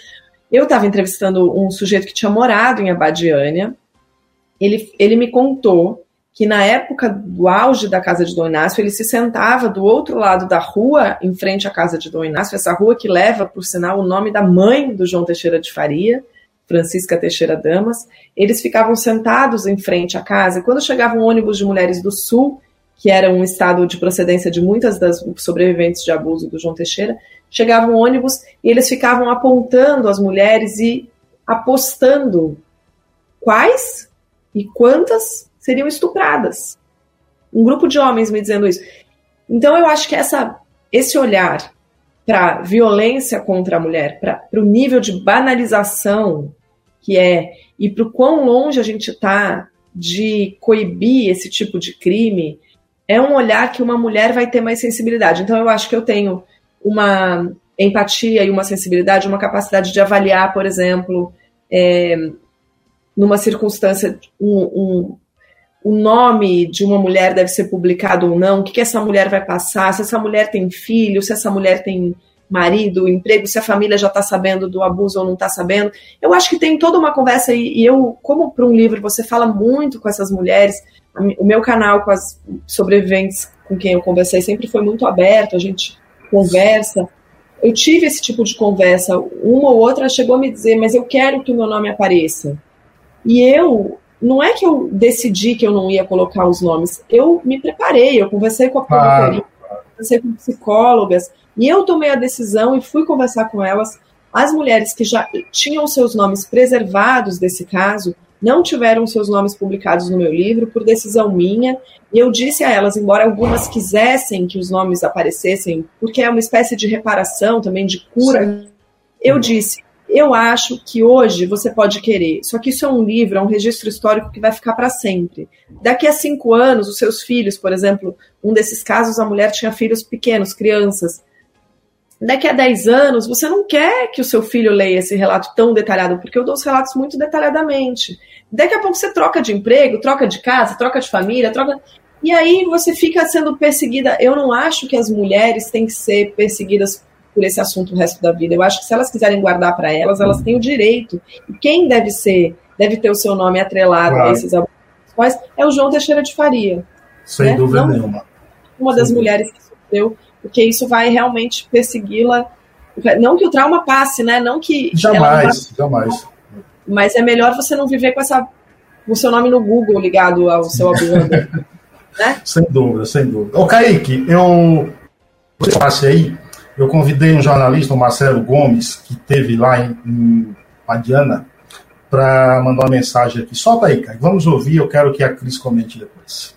B: Eu estava entrevistando um sujeito que tinha morado em Abadiânia. Ele, ele me contou que na época do auge da casa de Dom Inácio, ele se sentava do outro lado da rua, em frente à casa de Dom Inácio, essa rua que leva, por sinal, o nome da mãe do João Teixeira de Faria, Francisca Teixeira Damas. Eles ficavam sentados em frente à casa, e quando chegava um ônibus de mulheres do Sul, que era um estado de procedência de muitas das sobreviventes de abuso do João Teixeira, chegava um ônibus e eles ficavam apontando as mulheres e apostando quais e quantas seriam estupradas. Um grupo de homens me dizendo isso. Então eu acho que essa, esse olhar para violência contra a mulher, para o nível de banalização que é e para o quão longe a gente está de coibir esse tipo de crime, é um olhar que uma mulher vai ter mais sensibilidade. Então eu acho que eu tenho uma empatia e uma sensibilidade, uma capacidade de avaliar, por exemplo, é, numa circunstância, um, um, o nome de uma mulher deve ser publicado ou não, o que, que essa mulher vai passar, se essa mulher tem filho, se essa mulher tem marido, emprego, se a família já está sabendo do abuso ou não está sabendo. Eu acho que tem toda uma conversa e, e eu, como para um livro, você fala muito com essas mulheres. O meu canal com as sobreviventes com quem eu conversei sempre foi muito aberto, a gente conversa. Eu tive esse tipo de conversa. Uma ou outra chegou a me dizer, mas eu quero que o meu nome apareça. E eu não é que eu decidi que eu não ia colocar os nomes, eu me preparei, eu conversei com a promotoria, claro. conversei com psicólogas, e eu tomei a decisão e fui conversar com elas. As mulheres que já tinham seus nomes preservados desse caso não tiveram seus nomes publicados no meu livro por decisão minha. E eu disse a elas, embora algumas quisessem que os nomes aparecessem, porque é uma espécie de reparação também, de cura, Sim. eu disse: eu acho que hoje você pode querer, só que isso é um livro, é um registro histórico que vai ficar para sempre. Daqui a cinco anos, os seus filhos, por exemplo, um desses casos, a mulher tinha filhos pequenos, crianças. Daqui a dez anos, você não quer que o seu filho leia esse relato tão detalhado, porque eu dou os relatos muito detalhadamente. Daqui a pouco você troca de emprego, troca de casa, troca de família, troca. E aí você fica sendo perseguida. Eu não acho que as mulheres têm que ser perseguidas por esse assunto o resto da vida. Eu acho que se elas quiserem guardar para elas, elas têm o direito. E quem deve ser, deve ter o seu nome atrelado claro. a esses abusos é o João Teixeira de Faria.
A: Sem né? dúvida Não, nenhuma.
B: Uma Sem das dúvida. mulheres que sofreu, porque isso vai realmente persegui-la. Não que o trauma passe, né? Não que.
A: Jamais, jamais.
B: Mas é melhor você não viver com essa o seu nome no Google ligado ao seu abusador. né?
A: Sem dúvida, sem dúvida. Ô, Kaique, eu. Você passe aí eu convidei um jornalista, o Marcelo Gomes, que teve lá em, em Madiana, para mandar uma mensagem aqui. Solta aí, cara. Vamos ouvir, eu quero que a Cris comente depois.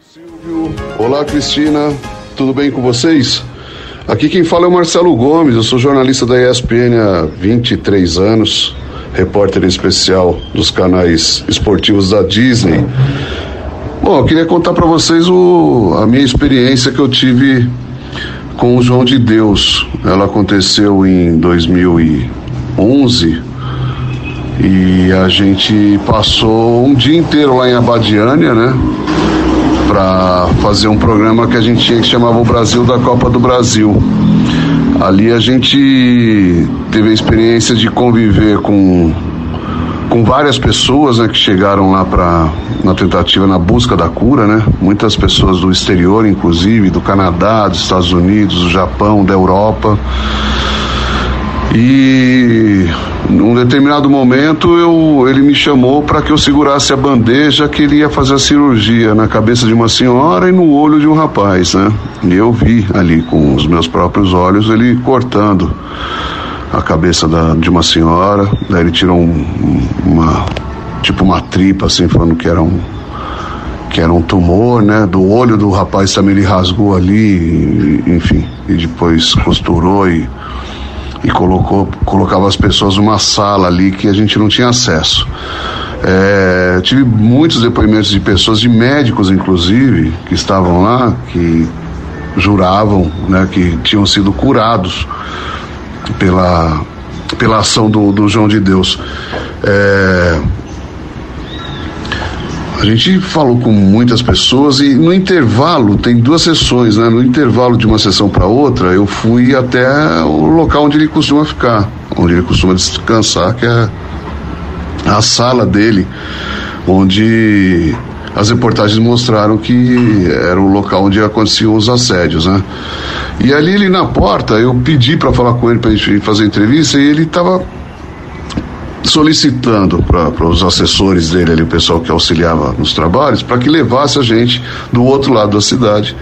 H: Silvio, olá Cristina, tudo bem com vocês? Aqui quem fala é o Marcelo Gomes, eu sou jornalista da ESPN há 23 anos, repórter especial dos canais esportivos da Disney. Bom, eu queria contar para vocês o, a minha experiência que eu tive com o João de Deus. Ela aconteceu em 2011 e a gente passou um dia inteiro lá em Abadiânia, né? Para fazer um programa que a gente tinha que chamava o Brasil da Copa do Brasil. Ali a gente teve a experiência de conviver com com várias pessoas né, que chegaram lá para na tentativa na busca da cura, né? Muitas pessoas do exterior, inclusive do Canadá, dos Estados Unidos, do Japão, da Europa. E num determinado momento eu, ele me chamou para que eu segurasse a bandeja que ele ia fazer a cirurgia na cabeça de uma senhora e no olho de um rapaz, né? E eu vi ali com os meus próprios olhos ele cortando a cabeça da, de uma senhora, daí ele tirou um, uma tipo uma tripa assim, falando que era um que era um tumor, né? Do olho do rapaz também ele rasgou ali, enfim, e depois costurou e e colocou, colocava as pessoas numa sala ali que a gente não tinha acesso. É, tive muitos depoimentos de pessoas, de médicos inclusive, que estavam lá, que juravam né, que tinham sido curados pela, pela ação do, do João de Deus. É, a gente falou com muitas pessoas e no intervalo, tem duas sessões, né? No intervalo de uma sessão para outra, eu fui até o local onde ele costuma ficar, onde ele costuma descansar, que é a sala dele, onde as reportagens mostraram que era o local onde aconteciam os assédios, né? E ali ele na porta, eu pedi para falar com ele para a gente fazer entrevista e ele estava solicitando para os assessores dele, ali, o pessoal que auxiliava nos trabalhos, para que levasse a gente do outro lado da cidade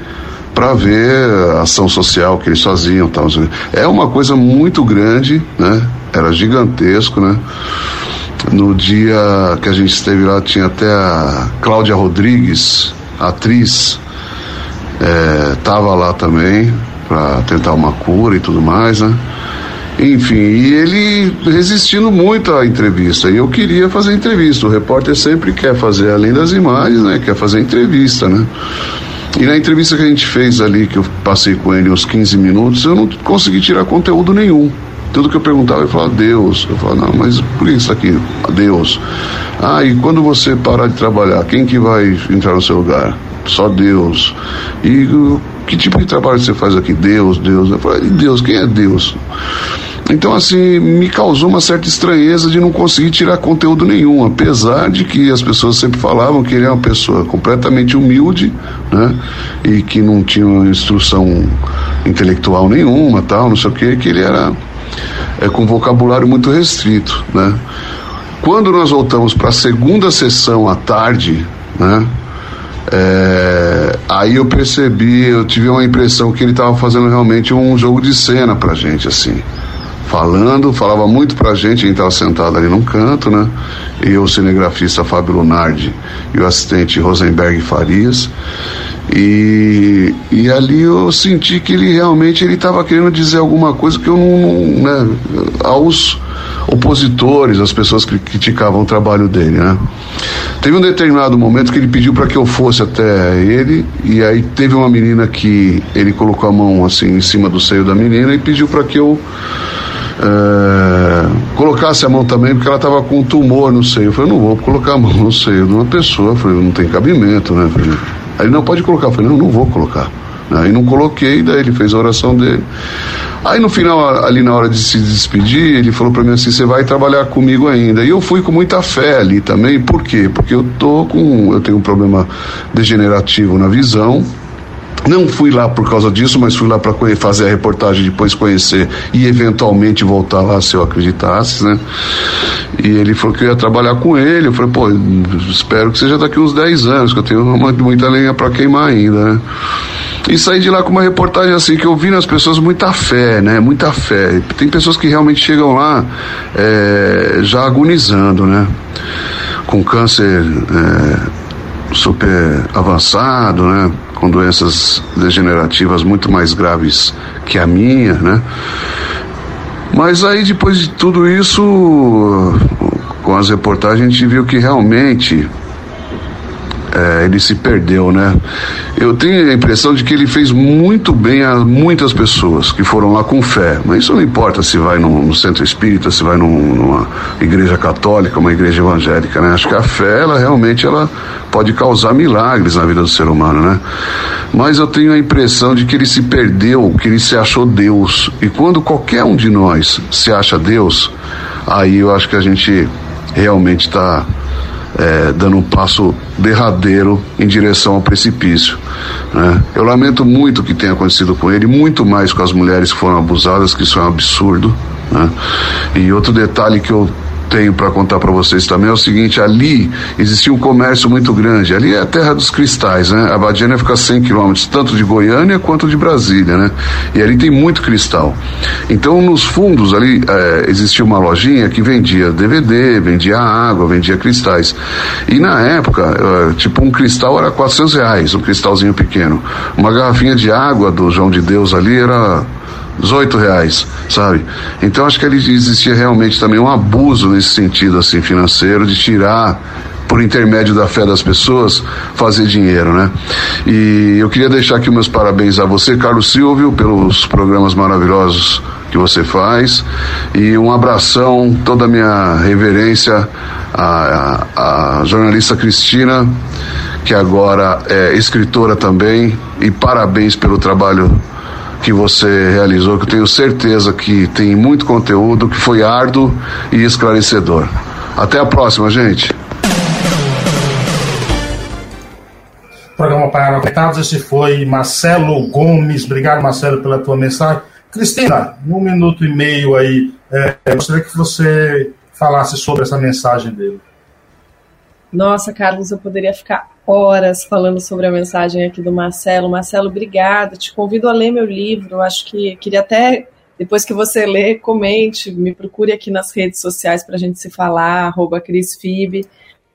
H: para ver a ação social que eles faziam. Tal. É uma coisa muito grande, né? Era gigantesco, né? No dia que a gente esteve lá, tinha até a Cláudia Rodrigues, atriz, estava é, lá também para tentar uma cura e tudo mais, né? Enfim, e ele resistindo muito à entrevista. E eu queria fazer entrevista. O repórter sempre quer fazer, além das imagens, né? Quer fazer entrevista, né? E na entrevista que a gente fez ali, que eu passei com ele uns 15 minutos, eu não consegui tirar conteúdo nenhum. Tudo que eu perguntava, ele falava, Deus. Eu falava, não, mas por que isso aqui? Deus. Ah, e quando você parar de trabalhar, quem que vai entrar no seu lugar? Só Deus. E que tipo de trabalho você faz aqui? Deus, Deus. Eu falei, Deus, quem é Deus? Então, assim, me causou uma certa estranheza de não conseguir tirar conteúdo nenhum, apesar de que as pessoas sempre falavam que ele é uma pessoa completamente humilde, né? E que não tinha instrução intelectual nenhuma, tal, não sei o que, que ele era é, com vocabulário muito restrito, né? Quando nós voltamos para a segunda sessão à tarde, né? É, aí eu percebi, eu tive uma impressão que ele estava fazendo realmente um jogo de cena pra gente, assim falando, falava muito pra gente, a gente estava sentado ali num canto, né? Eu, o cinegrafista Fábio Lunardi e o assistente Rosenberg Farias. E, e ali eu senti que ele realmente ele estava querendo dizer alguma coisa que eu não, não né, aos opositores, as pessoas que criticavam o trabalho dele, né? Teve um determinado momento que ele pediu para que eu fosse até ele e aí teve uma menina que ele colocou a mão assim em cima do seio da menina e pediu para que eu é, colocasse a mão também, porque ela estava com um tumor no seio. Eu falei, não vou colocar a mão no seio de uma pessoa. Eu falei, não tem cabimento, né? falei, aí não pode colocar. Eu falei, não, não vou colocar. Aí não coloquei, daí ele fez a oração dele. Aí no final, ali na hora de se despedir, ele falou para mim assim: você vai trabalhar comigo ainda. E eu fui com muita fé ali também, por quê? Porque eu tô com. Eu tenho um problema degenerativo na visão não fui lá por causa disso, mas fui lá para fazer a reportagem, depois conhecer e eventualmente voltar lá se eu acreditasse, né? E ele falou que eu ia trabalhar com ele. Eu falei, pô, espero que seja daqui uns 10 anos, que eu tenho uma, muita lenha para queimar ainda, né? E saí de lá com uma reportagem assim que eu vi nas pessoas muita fé, né? Muita fé. Tem pessoas que realmente chegam lá é, já agonizando, né? Com câncer é, super avançado, né? Com doenças degenerativas muito mais graves que a minha, né? Mas aí depois de tudo isso, com as reportagens, a gente viu que realmente é, ele se perdeu, né? Eu tenho a impressão de que ele fez muito bem a muitas pessoas que foram lá com fé, mas isso não importa se vai num, no centro espírita, se vai num, numa igreja católica, uma igreja evangélica, né? Acho que a fé, ela realmente ela pode causar milagres na vida do ser humano, né? Mas eu tenho a impressão de que ele se perdeu, que ele se achou Deus. E quando qualquer um de nós se acha Deus, aí eu acho que a gente realmente está é, dando um passo derradeiro em direção ao precipício. Né? Eu lamento muito o que tenha acontecido com ele, muito mais com as mulheres que foram abusadas, que isso é um absurdo. Né? E outro detalhe que eu tenho para contar para vocês também é o seguinte: ali existia um comércio muito grande. Ali é a terra dos cristais, né? A Badiana fica a 100 quilômetros, tanto de Goiânia quanto de Brasília, né? E ali tem muito cristal. Então, nos fundos ali é, existia uma lojinha que vendia DVD, vendia água, vendia cristais. E na época, é, tipo, um cristal era 400 reais, um cristalzinho pequeno. Uma garrafinha de água do João de Deus ali era 18 reais, sabe? Então acho que ali existia realmente também um abuso nesse sentido assim financeiro de tirar por intermédio da fé das pessoas fazer dinheiro, né? E eu queria deixar aqui meus parabéns a você, Carlos Silvio, pelos programas maravilhosos que você faz e um abração, toda a minha reverência à jornalista Cristina, que agora é escritora também, e parabéns pelo trabalho que você realizou, que eu tenho certeza que tem muito conteúdo, que foi árduo e esclarecedor. Até a próxima, gente.
A: Programa Paraná Conectados, esse foi Marcelo Gomes. Obrigado, Marcelo, pela tua mensagem. Cristina, num minuto e meio aí, é, gostaria que você falasse sobre essa mensagem dele.
B: Nossa, Carlos, eu poderia ficar horas falando sobre a mensagem aqui do Marcelo. Marcelo, obrigada. Te convido a ler meu livro. Acho que queria até, depois que você ler, comente, me procure aqui nas redes sociais para a gente se falar, arroba CrisFib,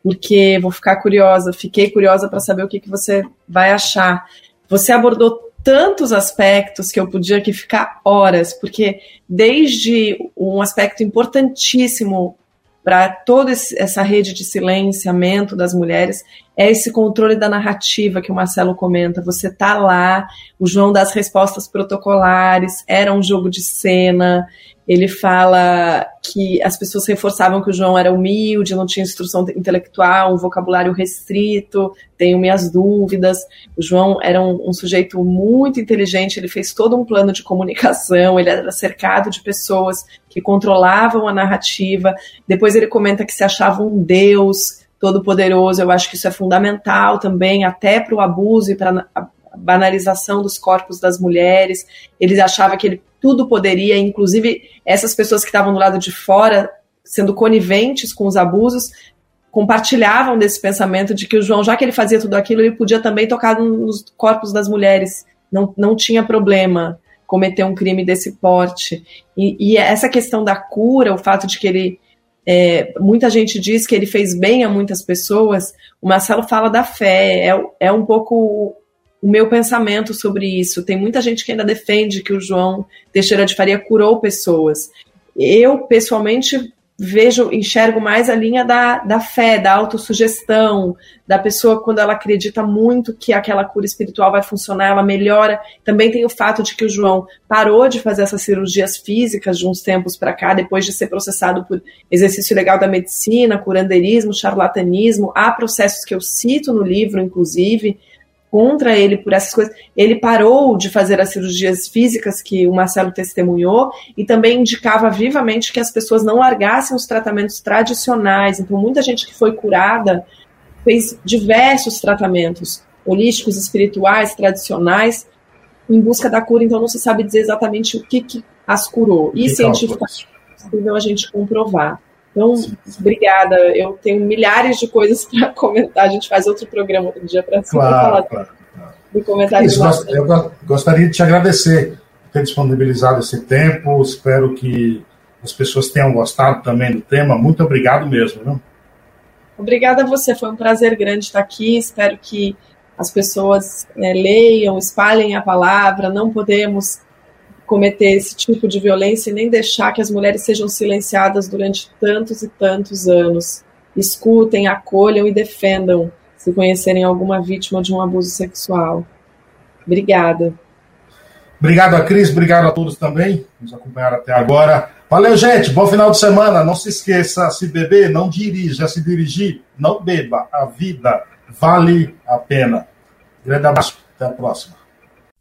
B: porque vou ficar curiosa, fiquei curiosa para saber o que, que você vai achar. Você abordou tantos aspectos que eu podia aqui ficar horas, porque desde um aspecto importantíssimo para toda essa rede de silenciamento das mulheres é esse controle da narrativa que o Marcelo comenta. Você tá lá, o João dá as respostas protocolares, era um jogo de cena. Ele fala que as pessoas reforçavam que o João era humilde, não tinha instrução intelectual, um vocabulário restrito, tenho minhas dúvidas. O João era um, um sujeito muito inteligente, ele fez todo um plano de comunicação, ele era cercado de pessoas que controlavam a narrativa. Depois ele comenta que se achava um deus todo-poderoso. Eu acho que isso é fundamental também, até para o abuso e para a banalização dos corpos das mulheres. Ele achava que ele tudo poderia, inclusive essas pessoas que estavam do lado de fora, sendo coniventes com os abusos, compartilhavam desse pensamento de que o João, já que ele fazia tudo aquilo, ele podia também tocar nos corpos das mulheres. Não, não tinha problema cometer um crime desse porte. E, e essa questão da cura, o fato de que ele. É, muita gente diz que ele fez bem a muitas pessoas. O Marcelo fala da fé, é, é um pouco o meu pensamento sobre isso. Tem muita gente que ainda defende que o João Teixeira de Faria curou pessoas. Eu, pessoalmente, vejo, enxergo mais a linha da, da fé, da autossugestão, da pessoa quando ela acredita muito que aquela cura espiritual vai funcionar, ela melhora. Também tem o fato de que o João parou de fazer essas cirurgias físicas de uns tempos para cá, depois de ser processado por exercício legal da medicina, curandeirismo, charlatanismo. Há processos que eu cito no livro, inclusive, contra ele por essas coisas. Ele parou de fazer as cirurgias físicas que o Marcelo testemunhou e também indicava vivamente que as pessoas não largassem os tratamentos tradicionais. Então, muita gente que foi curada fez diversos tratamentos holísticos, espirituais, tradicionais, em busca da cura. Então, não se sabe dizer exatamente o que, que as curou. E cientificamente é possível a gente comprovar. Então, obrigada. Eu tenho milhares de coisas para comentar. A gente faz outro programa outro dia para claro, falar claro, claro. de comentários.
A: Isso, eu gostaria de te agradecer por ter disponibilizado esse tempo. Espero que as pessoas tenham gostado também do tema. Muito obrigado mesmo.
B: Obrigada a você. Foi um prazer grande estar aqui. Espero que as pessoas né, leiam, espalhem a palavra. Não podemos cometer esse tipo de violência e nem deixar que as mulheres sejam silenciadas durante tantos e tantos anos. Escutem, acolham e defendam se conhecerem alguma vítima de um abuso sexual. Obrigada.
A: Obrigado a Cris, obrigado a todos também que nos acompanharam até agora. Valeu, gente. Bom final de semana. Não se esqueça, se beber, não dirija. Se dirigir, não beba. A vida vale a pena. Grande abraço. Até a próxima.